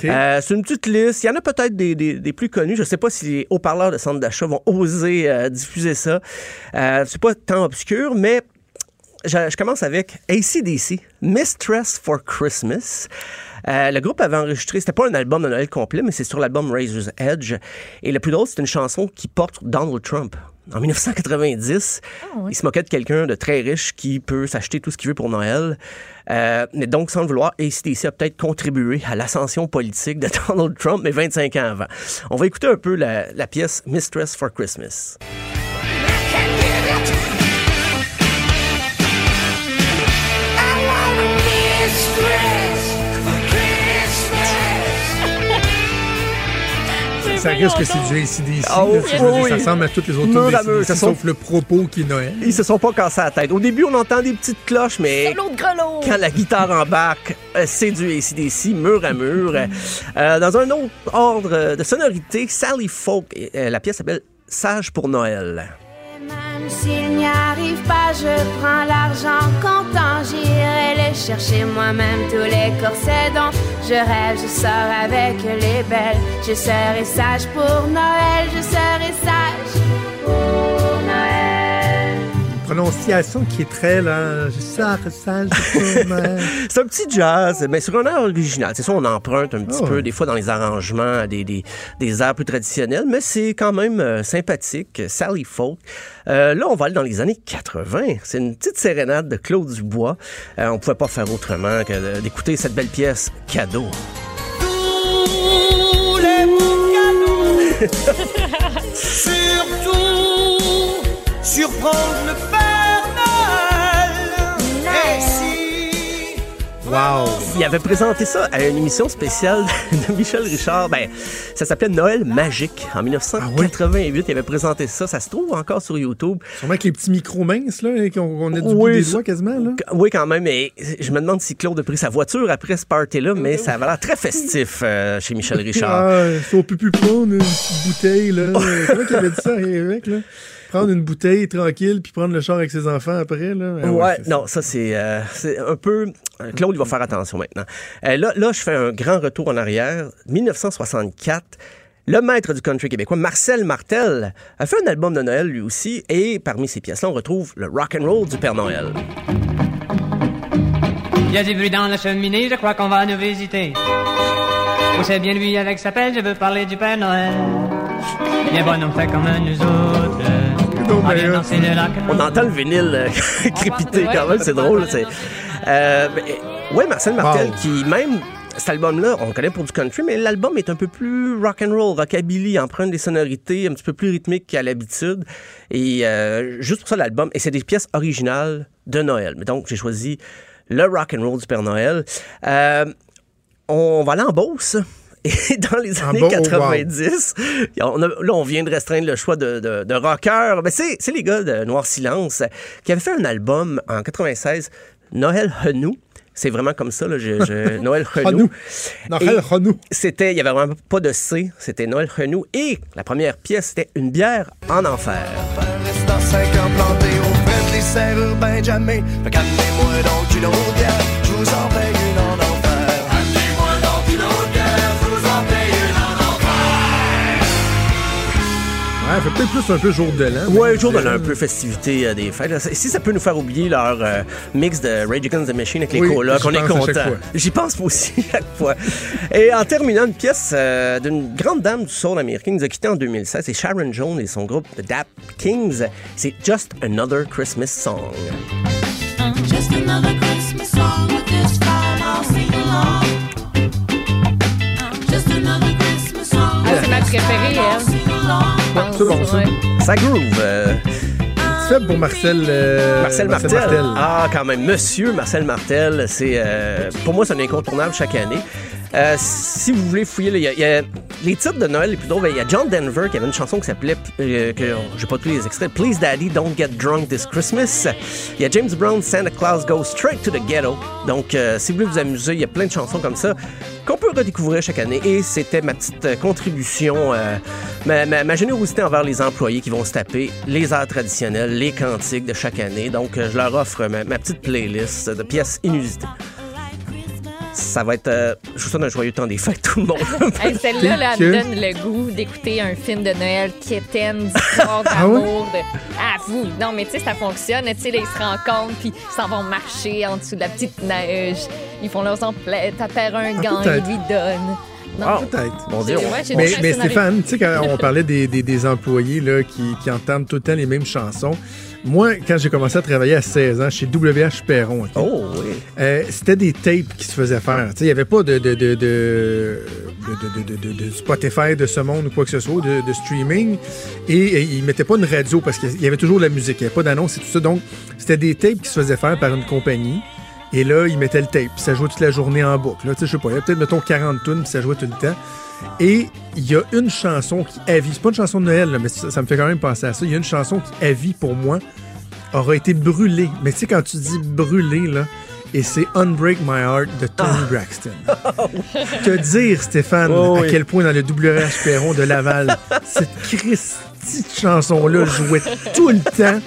Euh, c'est une petite liste. Il y en a peut-être des, des- des plus connus. Je ne sais pas si les haut-parleurs de centre d'achat vont oser euh, diffuser ça. Euh, c'est pas tant obscur, mais je, je commence avec ACDC, Mistress for Christmas. Euh, le groupe avait enregistré, c'était pas un album de Noël complet, mais c'est sur l'album Razor's Edge. Et le plus drôle, c'est une chanson qui porte Donald Trump. En 1990, il se moquait de quelqu'un de très riche qui peut s'acheter tout ce qu'il veut pour Noël. Euh, mais donc, sans le vouloir, ACDC a peut-être contribué à l'ascension politique de Donald Trump, mais 25 ans avant. On va écouter un peu la, la pièce Mistress for Christmas. Ça risque que c'est du ACDC. Ah oui, oui. Ça ressemble à toutes les autres Mur mur, d'ACDC, ça sauf le propos qui est Noël. Ils se sont pas cassés la tête. Au début, on entend des petites cloches, mais L'autre grelot! quand la guitare embarque, euh, c'est du ACDC, mur à mur. Euh, dans un autre ordre de sonorité, Sally Folk, euh, la pièce s'appelle Sage pour Noël. Même s'il n'y arrive pas, je prends l'argent comptant. J'irai le chercher moi-même tous les corsets dont je rêve. Je sors avec les belles. Je serai sage pour Noël. Je serai sage Prononciation qui est très là. Je sors, sage, pour Noël. C'est un petit jazz, mais sur un air original. C'est ça, on emprunte un petit Ah peu, des fois, dans les arrangements, des, des, des airs plus traditionnels, mais c'est quand même euh, sympathique. Sally Folk. Euh, là, on va aller dans les années 80. C'est une petite sérénade de Claude Dubois. Euh, on pouvait pas faire autrement que d'écouter cette belle pièce cadeau. Surtout, surprendre le Wow. Il avait présenté ça à une émission spéciale de Michel Richard. Ben, ça s'appelait Noël magique. En 1988, il avait présenté ça. Ça se trouve encore sur YouTube. Sûrement avec les petits micros minces, là, et qu'on on a du Oui, bout des doigts quasiment, là. Oui, quand même, mais je me demande si Claude a pris sa voiture après ce party-là, mais ça avait l'air très festif euh, chez Michel Richard. Ah, plus prendre une petite bouteille, là. Comment qu'il avait dit ça, avec, là? Prendre une bouteille tranquille, puis prendre le char avec ses enfants après, là. Ah Ouais, non, ça c'est euh, c'est un peu. euh, Claude, il va faire attention maintenant. Euh, là, là, je fais un grand retour en arrière. 1964. Le maître du country québécois, Marcel Martel, a fait un album de Noël lui aussi, et parmi ces pièces-là, on retrouve le rock and roll du Père Noël. Il y a du bruit dans la cheminée, je crois qu'on va nous visiter. Oh, c'est bien lui avec sa pelle, je veux parler du Père Noël. Bien bonhomme fait comme nous autres. Non, On mais, euh, entend le vinyle euh, crépiter quand même, c'est drôle. c'est- Euh, ben, ouais, Marcel Martel, Wow. qui même cet album-là, on le connaît pour du country, mais l'album est un peu plus rock and roll, rockabilly, empreinte des sonorités un petit peu plus rythmiques qu'à l'habitude. Et euh, juste pour ça, l'album, et c'est des pièces originales de Noël. Mais donc, j'ai choisi le rock and roll du Père Noël. Euh, on va aller en Beauce. Et dans les En années Beauce, oh, 90, on a- là, on vient de restreindre le choix de, de, de rockers. Ben, c'est, c'est les gars de Noir Silence qui avaient fait un album en 96, Noël Renou. C'est vraiment comme ça, là, je- je- Noël Renou. Noël Renou. C'était, il y avait vraiment pas de C, c'était Noël Renou. Et la première pièce, c'était Une bière en enfer. Reste en 5 ans planté au frais des serrures Benjamin. Fait qu'amenez-moi donc une autre bière, je vous en paye Ouais, fait peut-être plus un peu jour de l'an. Ouais, jour de l'an, un peu festivité euh, des fêtes. Si ça peut nous faire oublier leur euh, mix de Rage Against the Machine avec les Oui, colocs, j'y on est content. fois. J'y pense aussi chaque fois. Et en terminant, une pièce euh, d'une grande dame du soul américain qui nous a quitté en 2016, c'est Sharon Jones et son groupe The Dap Kings. C'est Just Another Christmas Song. Just another Christmas song with this time I'll sing along. Just another Christmas song. Ah, c'est ma préférée, elle. C'est bon, ça. Ouais. Ça groove. euh, pour Marcel, euh, Marcel Martel. Ah, quand même. Monsieur Marcel Martel, c'est euh, pour moi, c'est un incontournable chaque année. Euh, si vous voulez fouiller, y il y, a les titres de Noël les plus ben, Il y a John Denver qui avait une chanson qui s'appelait, euh, que j'ai pas tous les extraits, Please Daddy, Don't Get Drunk This Christmas. Il y a James Brown, Santa Claus Goes Straight to the Ghetto. Donc, euh, si vous voulez vous amuser, il y a plein de chansons comme ça qu'on peut redécouvrir chaque année. Et c'était ma petite euh, contribution, euh, ma, générosité envers les employés qui vont se taper les arts traditionnels, les cantiques de chaque année. Donc, euh, je leur offre ma petite playlist de pièces inusitées. Ça va être. euh, je vous souhaite un joyeux temps des fêtes, tout le monde. Hey, Celle-là, là, elle me donne le goût d'écouter un film de Noël quétaine, d'histoire Ah d'amour. de... Ah, vous! Non, mais tu sais, ça fonctionne. Tu sais, ils se rencontrent, puis ils s'en vont marcher en dessous de la petite neige. Ils font leurs emplettes, à faire un Ah, gant, ils lui donnent. Non, Ah, peut-être. Mon Dieu. Ouais, j'ai mais, Stéphane, tu sais, quand on parlait des, des- des employés là, qui, qui entendent tout le temps les mêmes chansons, moi, quand j'ai commencé à travailler à 16 ans chez WH Perron, Oh, oui. euh, c'était des tapes qui se faisaient faire. Tu sais, Il n'y avait pas de, de, de, de, de- de- de- de- de Spotify de ce monde ou quoi que ce soit, de, de streaming. Et, et ils ne mettaient pas une radio parce qu'il y avait toujours de la musique. Il n'y avait pas d'annonce et tout ça. Donc, c'était des tapes qui se faisaient faire par une compagnie. Et là, ils mettaient le tape. Puis ça jouait toute la journée en boucle. Là, Tu sais, je sais pas, il y avait peut-être, mettons, 40 tunes, puis ça jouait tout le temps. Et il y a une chanson qui, à vie, c'est pas une chanson de Noël, là, mais ça, ça me fait quand même penser à ça. Il y a une chanson qui, à vie, pour moi, aura été brûlée. Mais tu sais, quand tu dis brûlée, là, et c'est Unbreak My Heart de Tony Braxton. Te dire, Stéphane, Oh à quel point dans le WH Perron de Laval, cette Christie de chanson-là jouait tout le temps.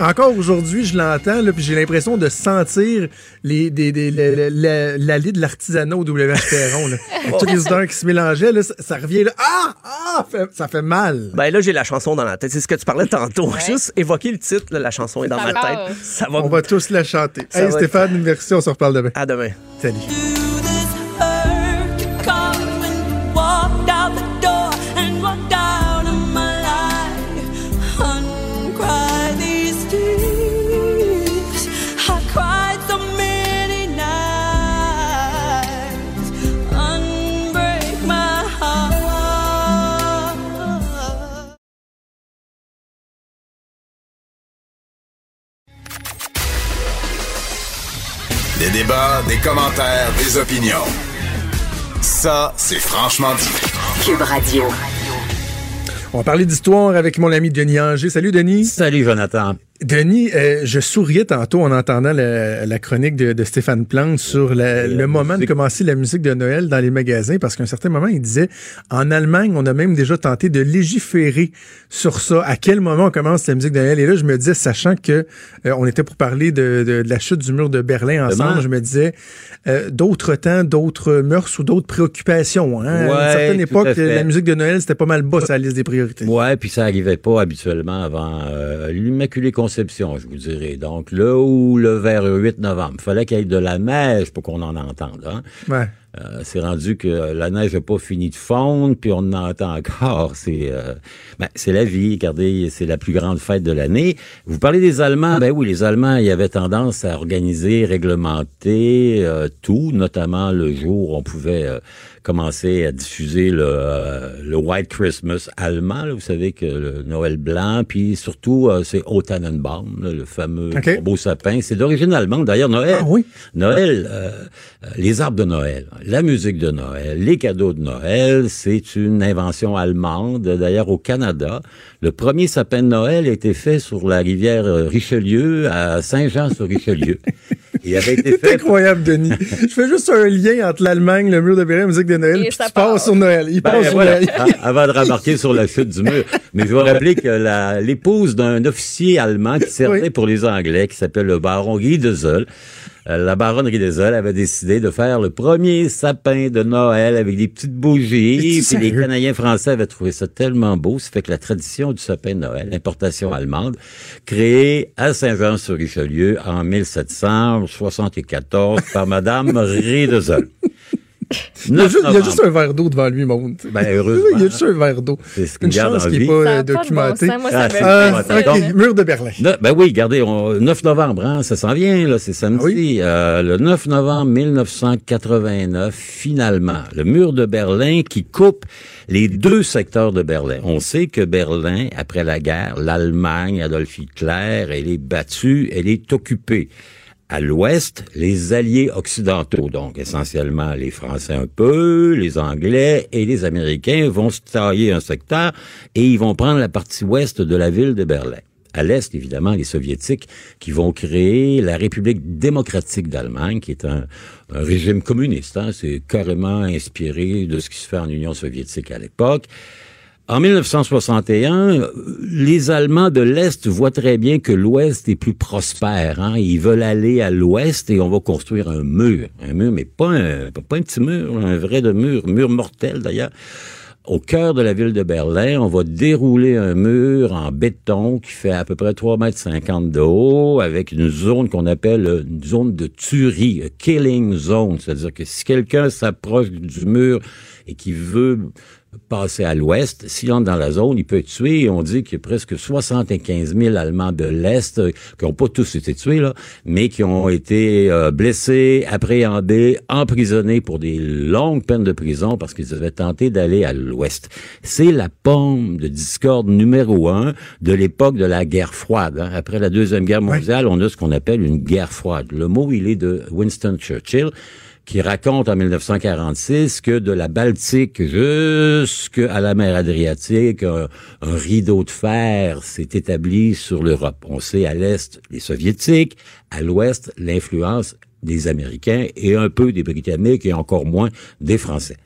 Encore aujourd'hui, je l'entends, puis j'ai l'impression de sentir les, des, des- la- la- la- l'allée de l'artisanat au WH Perron. Là. Tous les odeurs qui se mélangeaient, là, ça, ça revient là. Ah! Ah! fait- ça fait mal. Ben là, j'ai la chanson dans la tête. C'est ce que tu parlais tantôt. Juste évoquer le titre, là, la chanson est dans Ça ma tête. Ça va. On va tous la chanter. Ça Hey va Stéphane, merci, on se reparle demain. À demain. Salut. Des débats, des commentaires, des opinions. Ça, c'est franchement dit. Cube Radio. On va parler d'histoire avec mon ami Denis Anger. Salut Denis. Salut Jonathan. Denis, euh, je souriais tantôt en entendant la, la chronique de, de Stéphane Plante sur la- le moment de commencer la musique de Noël dans les magasins, parce qu'à un certain moment, il disait, en Allemagne, on a même déjà tenté de légiférer sur ça. À quel moment on commence la musique de Noël? Et là, je me disais, sachant que euh, on était pour parler de, de- de la chute du mur de Berlin ensemble, Demain. je me disais, euh, d'autres temps, d'autres mœurs ou d'autres préoccupations. Hein? à une Ouais, certaine tout époque, à la musique de Noël, c'était pas mal bas sur la liste des priorités. Ouais, puis ça arrivait pas habituellement avant euh, l'Immaculée Je vous dirais. Donc, là où le vers 8 novembre, fallait qu'il y ait de la neige pour qu'on en entende. Hein? Euh, c'est rendu que la neige n'a pas fini de fondre, puis on en entend encore. C'est euh, ben, c'est la vie. Regardez, c'est la plus grande fête de l'année. Vous parlez des Allemands. Ben oui, les Allemands, ils avaient tendance à organiser, réglementer euh, tout, notamment le jour où on pouvait euh, commencer à diffuser le, euh, le White Christmas allemand. là. vous savez que le Noël blanc, puis surtout, euh, c'est Tannenbaum, là, le fameux beau sapin. C'est d'origine allemande. D'ailleurs, Noël, Ah oui? Noël, les arbres de Noël. La musique de Noël, les cadeaux de Noël, c'est une invention allemande. D'ailleurs, au Canada, le premier sapin de Noël a été fait sur la rivière euh, Richelieu, à Saint-Jean-sur-Richelieu. Il avait été C'est fait incroyable, Denis. Je fais juste un lien entre l'Allemagne, le mur de Berlin, la musique de Noël, Et puis ça tu passes sur Noël. Il Ben, passe sur Noël. a- avant de remarquer sur la chute du mur. Mais je vous rappeler que l'épouse d'un officier allemand qui servait Oui. pour les Anglais, qui s'appelle le baron Riedezel, euh, la baronne Riedezel avait décidé de faire le premier sapin de Noël avec des petites bougies. Puis les? Canadiens français avaient trouvé ça tellement beau. Ça fait que la tradition du sapin de Noël, l'importation allemande, créée à Saint-Jean-sur-Richelieu en 1774 par Madame Riedezel. Il y, a juste, il y a juste un verre d'eau devant lui, monde. Ben, heureusement. Il y a juste un verre d'eau. C'est ce Une qu'il garde chance en qu'il n'est vie. pas Ça euh, pas de bon documenté. sens. Moi, ça Ah, Ah, documenté. mur de Berlin. Ne- ben oui, regardez, on- 9 novembre, hein, ça s'en vient, là, c'est samedi. oui? Euh, le 9 novembre 1989, finalement, le mur de Berlin qui coupe les deux secteurs de Berlin. On sait que Berlin, après la guerre, l'Allemagne, Adolf Hitler, elle est battue, elle est occupée. À l'ouest, les alliés occidentaux, donc essentiellement les Français un peu, les Anglais et les Américains vont se tailler un secteur et ils vont prendre la partie ouest de la ville de Berlin. À l'est, évidemment, les Soviétiques qui vont créer la République démocratique d'Allemagne, qui est un, régime communiste. Hein, C'est carrément inspiré de ce qui se fait en Union soviétique à l'époque. En 1961, euh, les Allemands de l'Est voient très bien que l'Ouest est plus prospère. Hein? Ils veulent aller à l'Ouest et on va construire un mur. Un mur, mais pas un, petit mur, un vrai de mur, mur mortel d'ailleurs. Au cœur de la ville de Berlin, on va dérouler un mur en béton qui fait à peu près 3,50 mètres de haut avec une zone qu'on appelle une zone de tuerie, a killing zone. C'est-à-dire que si quelqu'un s'approche du mur et qui veut passer à l'ouest, s'il entre dans la zone, il peut être tué. Et on dit qu'il y a presque 75 000 Allemands de l'Est euh, qui n'ont pas tous été tués, là, mais qui ont été euh, blessés, appréhendés, emprisonnés pour des longues peines de prison parce qu'ils avaient tenté d'aller à l'ouest. C'est la pomme de discorde numéro un de l'époque de la guerre froide. hein. Après la Deuxième Guerre mondiale, on a ce qu'on appelle une guerre froide. Le mot, il est de Winston Churchill qui raconte en 1946 que de la Baltique jusqu'à la mer Adriatique, un, un rideau de fer s'est établi sur l'Europe. On sait à l'est les soviétiques, à l'ouest l'influence des Américains et un peu des Britanniques et encore moins des Français.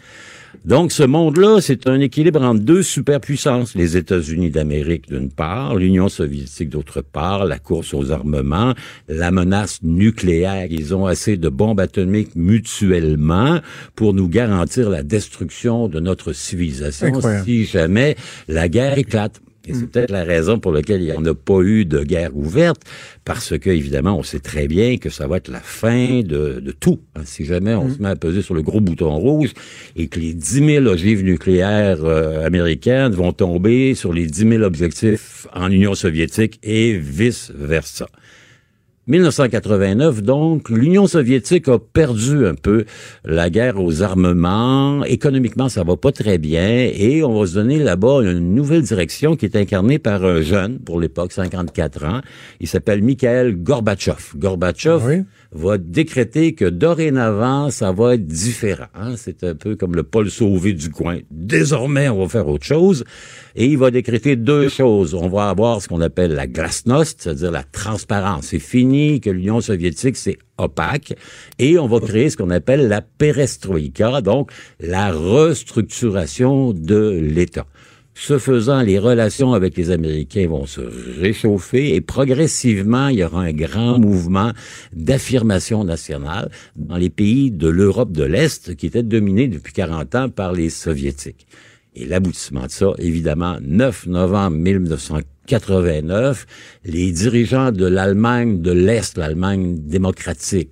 Donc, ce monde-là, c'est un équilibre entre deux superpuissances. Les États-Unis d'Amérique, d'une part, l'Union soviétique, d'autre part, la course aux armements, la menace nucléaire. Ils ont assez de bombes atomiques mutuellement pour nous garantir la destruction de notre civilisation Incroyable. si jamais la guerre éclate. Et c'est peut-être la raison pour laquelle il n'y en a pas eu de guerre ouverte, parce que, évidemment, on sait très bien que ça va être la fin de, de tout. hein. Si jamais on se met à peser sur le gros bouton rouge et que les 10 000 ogives nucléaires euh, américaines vont tomber sur les 10 000 objectifs en Union soviétique et vice-versa. 1989, donc, l'Union soviétique a perdu un peu la guerre aux armements. Économiquement, ça va pas très bien et on va se donner là-bas une nouvelle direction qui est incarnée par un jeune, pour l'époque, 54 ans. Il s'appelle Mikhail Gorbatchev. Gorbatchev va décréter que dorénavant, ça va être différent. hein? C'est un peu comme le Paul Sauvé du coin. Désormais, on va faire autre chose. Et il va décréter deux choses. On va avoir ce qu'on appelle la glasnost, c'est-à-dire la transparence. C'est fini que l'Union soviétique, c'est opaque. Et on va créer ce qu'on appelle la perestroïka, donc la restructuration de l'État. Ce faisant, les relations avec les Américains vont se réchauffer et progressivement, il y aura un grand mouvement d'affirmation nationale dans les pays de l'Europe de l'Est qui étaient dominés depuis 40 ans par les Soviétiques. Et l'aboutissement de ça, évidemment, 9 novembre 1989, les dirigeants de l'Allemagne de l'Est, l'Allemagne démocratique,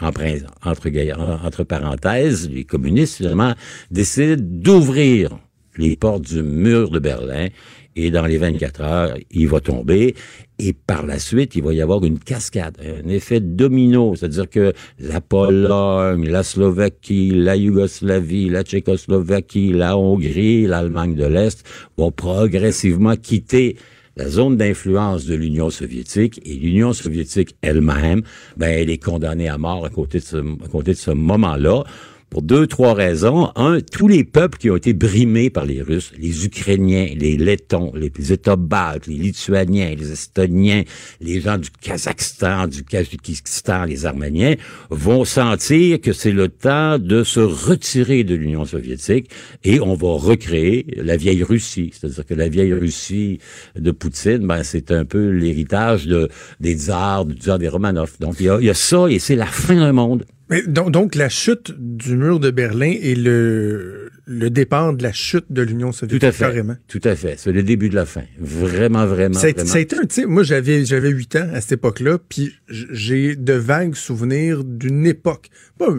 entre, entre parenthèses, les communistes, finalement, décident d'ouvrir les portes du mur de Berlin et dans les 24 heures, il va tomber et par la suite, il va y avoir une cascade, un effet domino, c'est-à-dire que la Pologne, la Slovaquie, la Yougoslavie, la Tchécoslovaquie, la Hongrie, l'Allemagne de l'Est vont progressivement quitter la zone d'influence de l'Union soviétique et l'Union soviétique elle-même, ben, elle est condamnée à mort à côté de ce, à côté de ce moment-là pour deux, trois raisons. Un, tous les peuples qui ont été brimés par les Russes, les Ukrainiens, les Lettons, les États baltes, les Lituaniens, les Estoniens, les gens du Kazakhstan, du Kazakhstan, les Arméniens, vont sentir que c'est le temps de se retirer de l'Union soviétique et on va recréer la vieille Russie. C'est-à-dire que la vieille Russie de Poutine, ben, c'est un peu l'héritage de, des tsars, du tsar des Romanov. Donc, il y a, y a ça et c'est la fin d'un monde. Donc, donc, la chute du mur de Berlin et le, le départ de la chute de l'Union soviétique, Tout à fait. carrément. Tout à fait. C'est le début de la fin. Vraiment, vraiment, Ça vraiment. ça a été un, tu sais, moi j'avais j'avais 8 ans à cette époque-là, puis j'ai de vagues souvenirs d'une époque.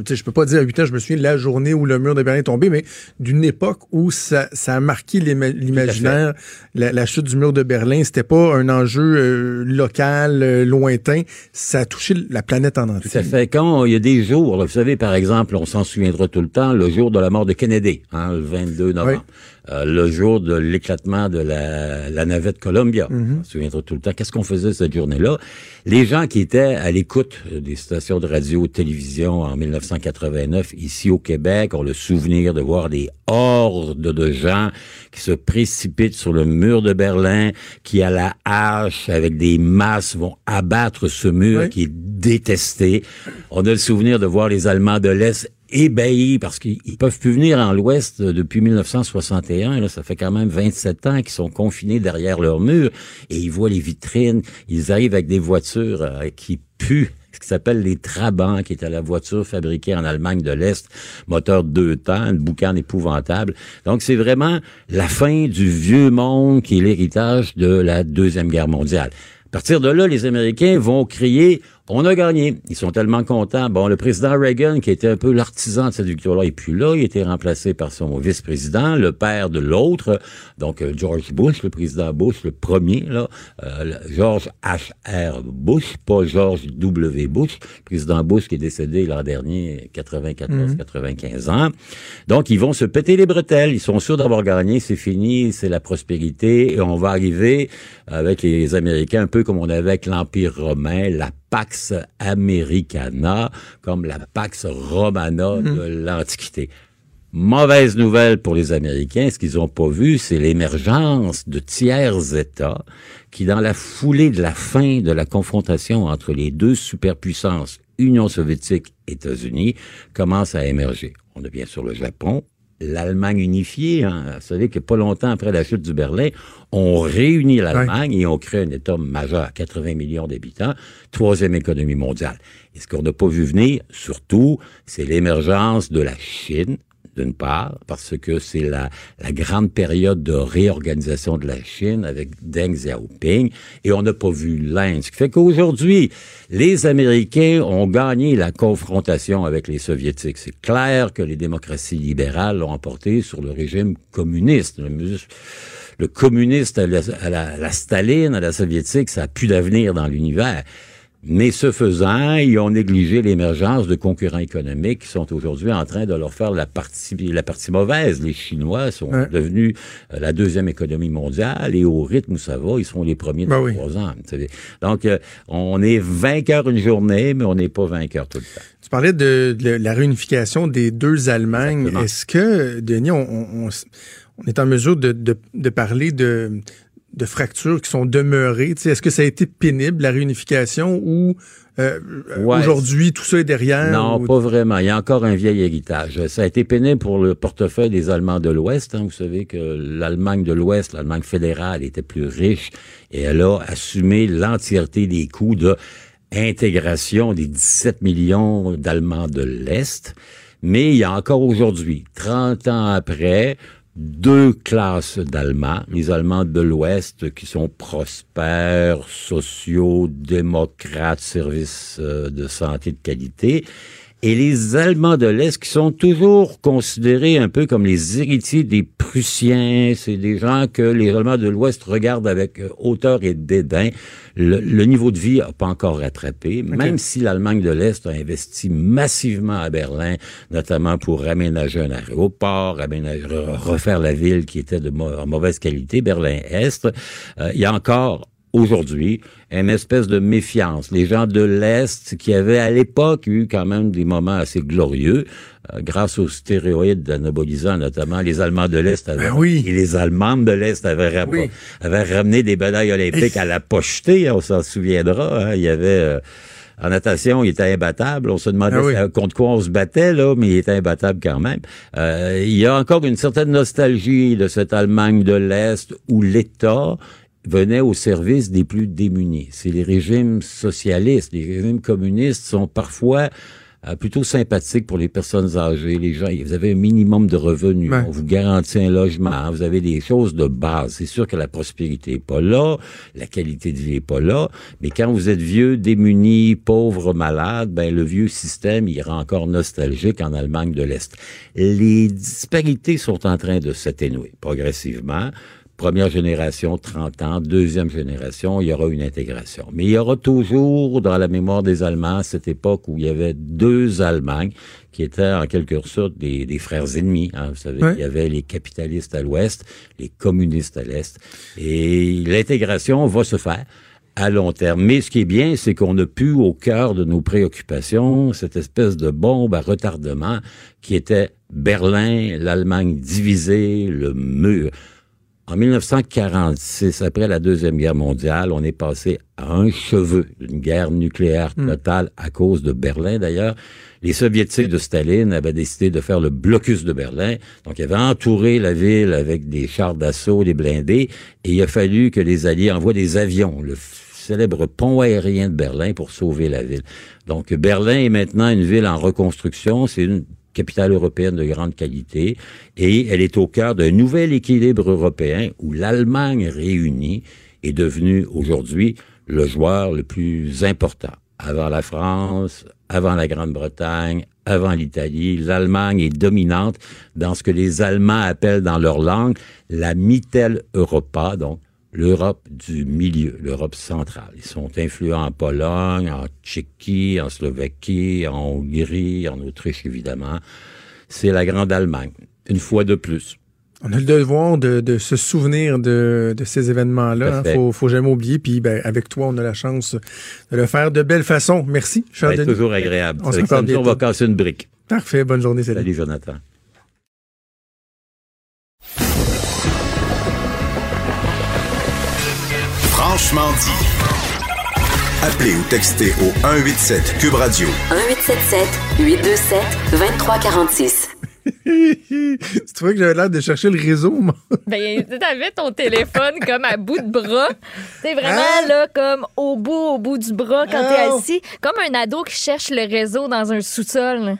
Sais, je peux pas dire à 8 ans, je me souviens de la journée où le mur de Berlin est tombé, mais d'une époque où ça, ça a marqué l'ima- l'imaginaire. La, la chute du mur de Berlin, c'était pas un enjeu euh, local, euh, lointain, ça a touché la planète en entier. Tout à fait. Quand il y a des jours, là, vous savez, par exemple, on s'en souviendra tout le temps, le jour de la mort de Kennedy, hein, le 22 novembre. Euh, le jour de l'éclatement de la, la navette Columbia. On se souviendra tout le temps. Qu'est-ce qu'on faisait cette journée-là? Les gens qui étaient à l'écoute des stations de radio, télévision en 1989, ici au Québec, ont le souvenir de voir des hordes de gens qui se précipitent sur le mur de Berlin, qui à la hache, avec des masses, vont abattre ce mur qui est détesté. On a le souvenir de voir les Allemands de l'Est ébahis parce qu'ils ils peuvent plus venir en l'Ouest depuis 1961. Là, ça fait quand même 27 ans qu'ils sont confinés derrière leur mur et ils voient les vitrines. Ils arrivent avec des voitures euh, qui puent ce qui s'appelle les Trabants, qui était la voiture fabriquée en Allemagne de l'Est, moteur deux temps, une boucane épouvantable. Donc, c'est vraiment la fin du vieux monde qui est l'héritage de la Deuxième Guerre mondiale. À partir de là, les Américains vont crier on a gagné. Ils sont tellement contents. Bon, le président Reagan, qui était un peu l'artisan de cette victoire-là, est plus là. Il a été remplacé par son vice-président, le père de l'autre, donc euh, George Bush, le président Bush, le premier, là, euh, George H.R. Bush, pas George W. Bush, le président Bush qui est décédé l'an dernier, 94-95 ans. Donc, ils vont se péter les bretelles. Ils sont sûrs d'avoir gagné. C'est fini. C'est la prospérité. Et on va arriver avec les Américains, un peu comme on avait avec l'Empire romain, la Pax Americana, comme la Pax Romana de l'Antiquité. Mauvaise nouvelle pour les Américains, ce qu'ils n'ont pas vu, c'est l'émergence de tiers États qui, dans la foulée de la fin de la confrontation entre les deux superpuissances, Union soviétique, États-Unis, commencent à émerger. On a bien sûr le Japon, l'Allemagne unifiée. Hein. Vous savez que pas longtemps après la chute du Berlin, on réunit l'Allemagne et on crée un État majeur, 80 millions d'habitants, troisième économie mondiale. Et ce qu'on n'a pas vu venir, surtout, c'est l'émergence de la Chine, d'une part, parce que c'est la, la grande période de réorganisation de la Chine avec Deng Xiaoping, et on n'a pas vu l'Inde. Ce qui fait qu'aujourd'hui, les Américains ont gagné la confrontation avec les Soviétiques. C'est clair que les démocraties libérales l'ont emporté sur le régime communiste. Le, communiste à la, à la- à la Staline, à la soviétique, ça a plus d'avenir dans l'univers. Mais ce faisant, ils ont négligé l'émergence de concurrents économiques qui sont aujourd'hui en train de leur faire la partie, la partie mauvaise. Les Chinois sont devenus euh, la deuxième économie mondiale et au rythme où ça va, ils sont les premiers Ben dans oui. trois ans. Donc, euh, on est vainqueur une journée, mais on n'est pas vainqueur tout le temps. Tu parlais de, de la réunification des deux Allemagnes. Est-ce que, Denis, on, on- on s- on est en mesure de, de- de parler de, de fractures qui sont demeurées? Est-ce que ça a été pénible, la réunification, ou euh, Ouais. aujourd'hui, tout ça est derrière? Non, ou- pas vraiment. Il y a encore un vieil héritage. Ça a été pénible pour le portefeuille des Allemands de l'Ouest. hein. Vous savez que l'Allemagne de l'Ouest, l'Allemagne fédérale, était plus riche et elle a assumé l'entièreté des coûts de intégration des 17 millions d'Allemands de l'Est. Mais il y a encore aujourd'hui, 30 ans après, deux classes d'Allemands, les Allemands de l'Ouest qui sont prospères, sociaux, démocrates, services euh, de santé de qualité, et les Allemands de l'Est qui sont toujours considérés un peu comme les héritiers des Prussiens. C'est des gens que les Allemands de l'Ouest regardent avec euh, hauteur et dédain. Le, le niveau de vie n'a pas encore rattrapé, même si l'Allemagne de l'Est a investi massivement à Berlin, notamment pour aménager un aéroport, aménager, re- refaire la ville qui était de en mauvaise qualité, Berlin-Est. Euh, il y a encore aujourd'hui une espèce de méfiance. Les gens de l'Est qui avaient à l'époque eu quand même des moments assez glorieux, euh, grâce aux stéroïdes anabolisants notamment, les Allemands de l'Est avaient, et les Allemandes de l'Est avaient, ra- Oui. avaient ramené des médailles olympiques à la pochetée, on s'en souviendra. hein. Il y avait... euh, en natation, il était imbattable. On se demandait Ah oui. contre quoi on se battait, là, mais il était imbattable quand même. Euh, il y a encore une certaine nostalgie de cette Allemagne de l'Est où l'État venait au service des plus démunis. C'est les régimes socialistes, les régimes communistes sont parfois euh, plutôt sympathiques pour les personnes âgées, les gens. Vous avez un minimum de revenus, Ouais. on vous garantit un logement, vous avez des choses de base. C'est sûr que la prospérité est pas là, la qualité de vie est pas là, mais quand vous êtes vieux, démuni, pauvre, malade, ben le vieux système, il rend encore nostalgique en Allemagne de l'Est. Les disparités sont en train de s'atténuer progressivement. Première génération, 30 ans. Deuxième génération, il y aura une intégration. Mais il y aura toujours dans la mémoire des Allemands cette époque où il y avait deux Allemagnes qui étaient en quelque sorte des, des frères ennemis. hein. Vous savez, il y avait les capitalistes à l'ouest, les communistes à l'est. Et l'intégration va se faire à long terme. Mais ce qui est bien, c'est qu'on a pu au cœur de nos préoccupations cette espèce de bombe à retardement qui était Berlin, l'Allemagne divisée, le mur. En 1946, après la Deuxième Guerre mondiale, on est passé à un cheveu d'une guerre nucléaire totale à cause de Berlin d'ailleurs. Les soviétiques de Staline avaient décidé de faire le blocus de Berlin. Donc, ils avaient entouré la ville avec des chars d'assaut, des blindés, et il a fallu que les Alliés envoient des avions, le célèbre pont aérien de Berlin pour sauver la ville. Donc, Berlin est maintenant une ville en reconstruction. C'est une capitale européenne de grande qualité et elle est au cœur d'un nouvel équilibre européen où l'Allemagne réunie est devenue aujourd'hui le joueur le plus important. Avant la France, avant la Grande-Bretagne, avant l'Italie, l'Allemagne est dominante dans ce que les Allemands appellent dans leur langue la Mitteleuropa, donc l'Europe du milieu, l'Europe centrale. Ils sont influents en Pologne, en Tchéquie, en Slovaquie, en Hongrie, en Autriche, évidemment. C'est la Grande Allemagne, une fois de plus. On a le devoir de, de se souvenir de, de ces événements-là. À hein. Faut, faut jamais oublier. Puis ben, avec toi, on a la chance de le faire de belle façon. Merci, C'est Denis. toujours agréable. On se on va casser une brique. Parfait. Bonne journée. Salut. Salut, Jonathan. Franchement dit. Appelez ou textez au 187 Cube Radio. 1877 827 2346. tu trouvais que j'avais l'air de chercher le réseau, moi? Ben, t'avais ton téléphone comme à bout de bras. C'est vraiment Hein? là, comme au bout, au bout du bras quand t'es Oh! assis. Comme un ado qui cherche le réseau dans un sous-sol.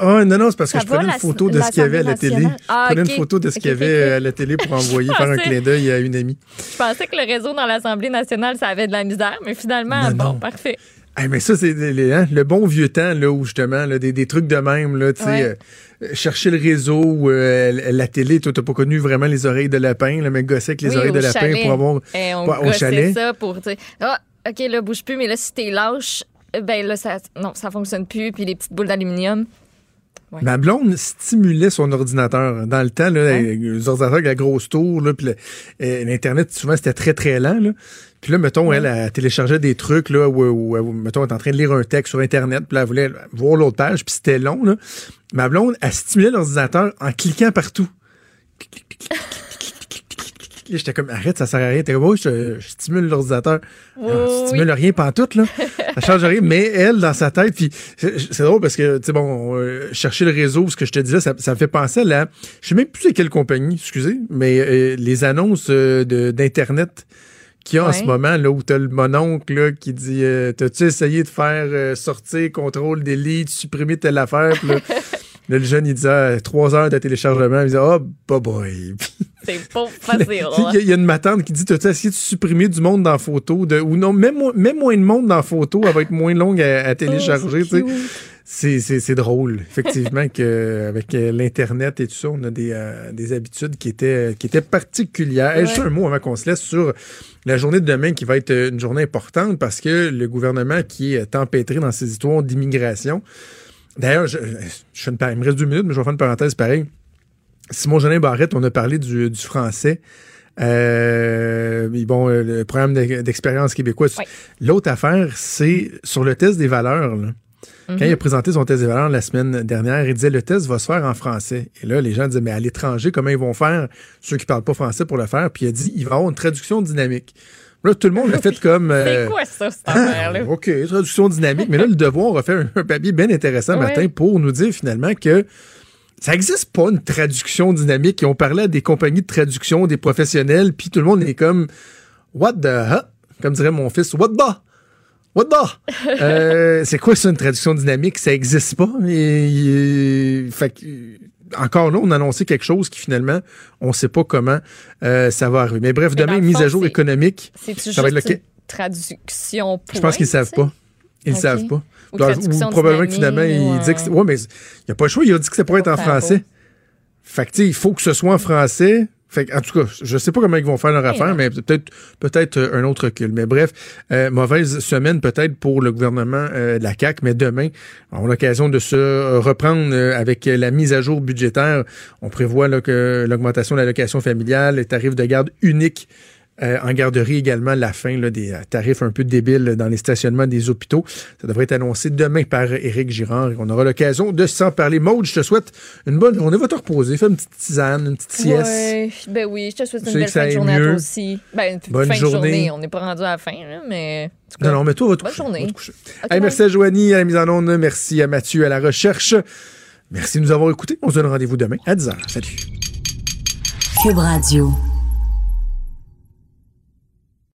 Ah, non, non, c'est parce que je prenais une photo de ce qu'il y avait à la télé. nationale? Ah, je prenais une photo de ce qu'il y avait ok. à la télé pour envoyer, faire un clin d'œil à une amie. Je pensais que le réseau dans l'Assemblée nationale, ça avait de la misère, mais finalement, Non, bon, non. parfait. Hey, mais ça, c'est hein, le bon vieux temps, là, où justement, là, des, des trucs de même, là, tu sais, Ouais. euh, chercher le réseau, ou, euh, la télé, toi, t'as pas connu vraiment les oreilles de lapin, là, mais gosser avec les Oui, oreilles de lapin chalet. pour avoir. Eh, on Ouais, au chalet. ça pour, ah, OK, là, bouge plus, mais là, si t'es lâche, ben là, ça, non, ça fonctionne plus, puis les petites boules d'aluminium. Ouais. Ma blonde stimulait son ordinateur. Dans le temps, là, les ordinateurs avec la grosse tour, là, puis le- l'Internet, souvent, c'était très, très lent. Là. Puis là, mettons, elle, elle téléchargeait des trucs, là, où, où- où, mettons, elle est en train de lire un texte sur Internet, puis là, elle voulait voir l'autre page, puis c'était long. Là. Ma blonde, elle stimulait l'ordinateur en cliquant partout. Là, J'étais comme, arrête, ça sert à rien. T'es comme, oh, je, je stimule l'ordinateur. Oui, oui, je stimule rien pantoute, là. Ça change rien. Mais elle, dans sa tête, puis c'est drôle parce que, tu sais, bon, euh, chercher le réseau, ce que je te disais, ça, ça me fait penser à la, je sais même plus c'est quelle compagnie, excusez, mais euh, les annonces euh, d'Internet qu'il y a en ce moment, là, où t'as le mononcle, là, qui dit, t'as-tu essayé de faire sortir, contrôle, delete, supprimer telle affaire, puis là, là, le jeune, il disait, ah, trois heures de téléchargement, il disait, oh, bye bye. C'est pas facile. Il y, a- il y a une matante qui dit T'as-tu essayé de supprimer du monde dans la photo de, Ou non, même, mo- même moins de monde dans la photo, elle va être moins longue à, à télécharger. tu sais. c'est, drôle, effectivement, qu'avec l'Internet et tout ça, on a des, euh, des habitudes qui étaient, qui étaient particulières. Juste un mot avant qu'on se laisse sur la journée de demain qui va être une journée importante parce que le gouvernement qui est empêtré dans ces histoires d'immigration. D'ailleurs, je, il me reste deux minutes, mais je vais faire une parenthèse pareil. Simon Jolin Barrette, on a parlé du, du français Euh, bon, euh, le programme d'e- d'expérience québécoise. Oui. L'autre affaire, c'est sur le test des valeurs. là. Quand Mhm. il a présenté son test des valeurs la semaine dernière, il disait le test va se faire en français. Et là, les gens disaient, mais à l'étranger, comment ils vont faire, ceux qui parlent pas français pour le faire? Puis il a dit, il va y avoir une traduction dynamique. Là, tout le monde l'a fait comme... euh, C'est quoi ça, cette affaire-là? OK, traduction dynamique. Mais là, le devoir a fait un, un papier bien intéressant Ouais. matin pour nous dire finalement que ça n'existe pas une traduction dynamique. Ils ont parlé à des compagnies de traduction, des professionnels, puis tout le monde est comme What the huh? Comme dirait mon fils, What the? What the? Euh, c'est quoi ça, une traduction dynamique? Ça n'existe pas. Et, et- fait que, encore là, on a annoncé quelque chose qui finalement, on ne sait pas comment euh, ça va arriver. Mais bref, Mais demain, mise fond, à jour économique. Ça va être le- une traduction Je pense qu'ils ne savent pas. Ils ne Ok. savent pas. Ou probablement que finalement, il ou, dit que. c'est- Ouais, mais il n'y a pas le choix. Il a dit que ça pourrait être en français. Fait que, il faut que ce soit en français. Fait que, en tout cas, je sais pas comment ils vont faire leur affaire, mais peut-être peut-être euh, un autre recul. Mais bref, euh, mauvaise semaine peut-être pour le gouvernement euh, de la CAQ, mais demain, on a l'occasion de se euh, reprendre avec la mise à jour budgétaire. On prévoit là, que l'augmentation de l'allocation familiale, les tarifs de garde uniques euh, en garderie également, la fin là, des euh, tarifs un peu débiles dans les stationnements des hôpitaux. Ça devrait être annoncé demain par Éric Girard. et On aura l'occasion de s'en parler. Maude, je te souhaite une bonne journée. Va te reposer. Fais une petite tisane, une petite sieste. Ouais, ben oui, je te souhaite une belle ça fin de journée à toi aussi. Ben, une Bonne fin de journée. journée. On n'est pas rendu à la fin, là, mais. cas, Non, non, mais toi, va te Bonne coucher. journée. Va te coucher. Ok, Hey, bye. merci à Joanie à la mise en onde. Merci à Mathieu à la recherche. Merci de nous avoir écoutés. On se donne rendez-vous demain à 10h. Salut. Cube Radio.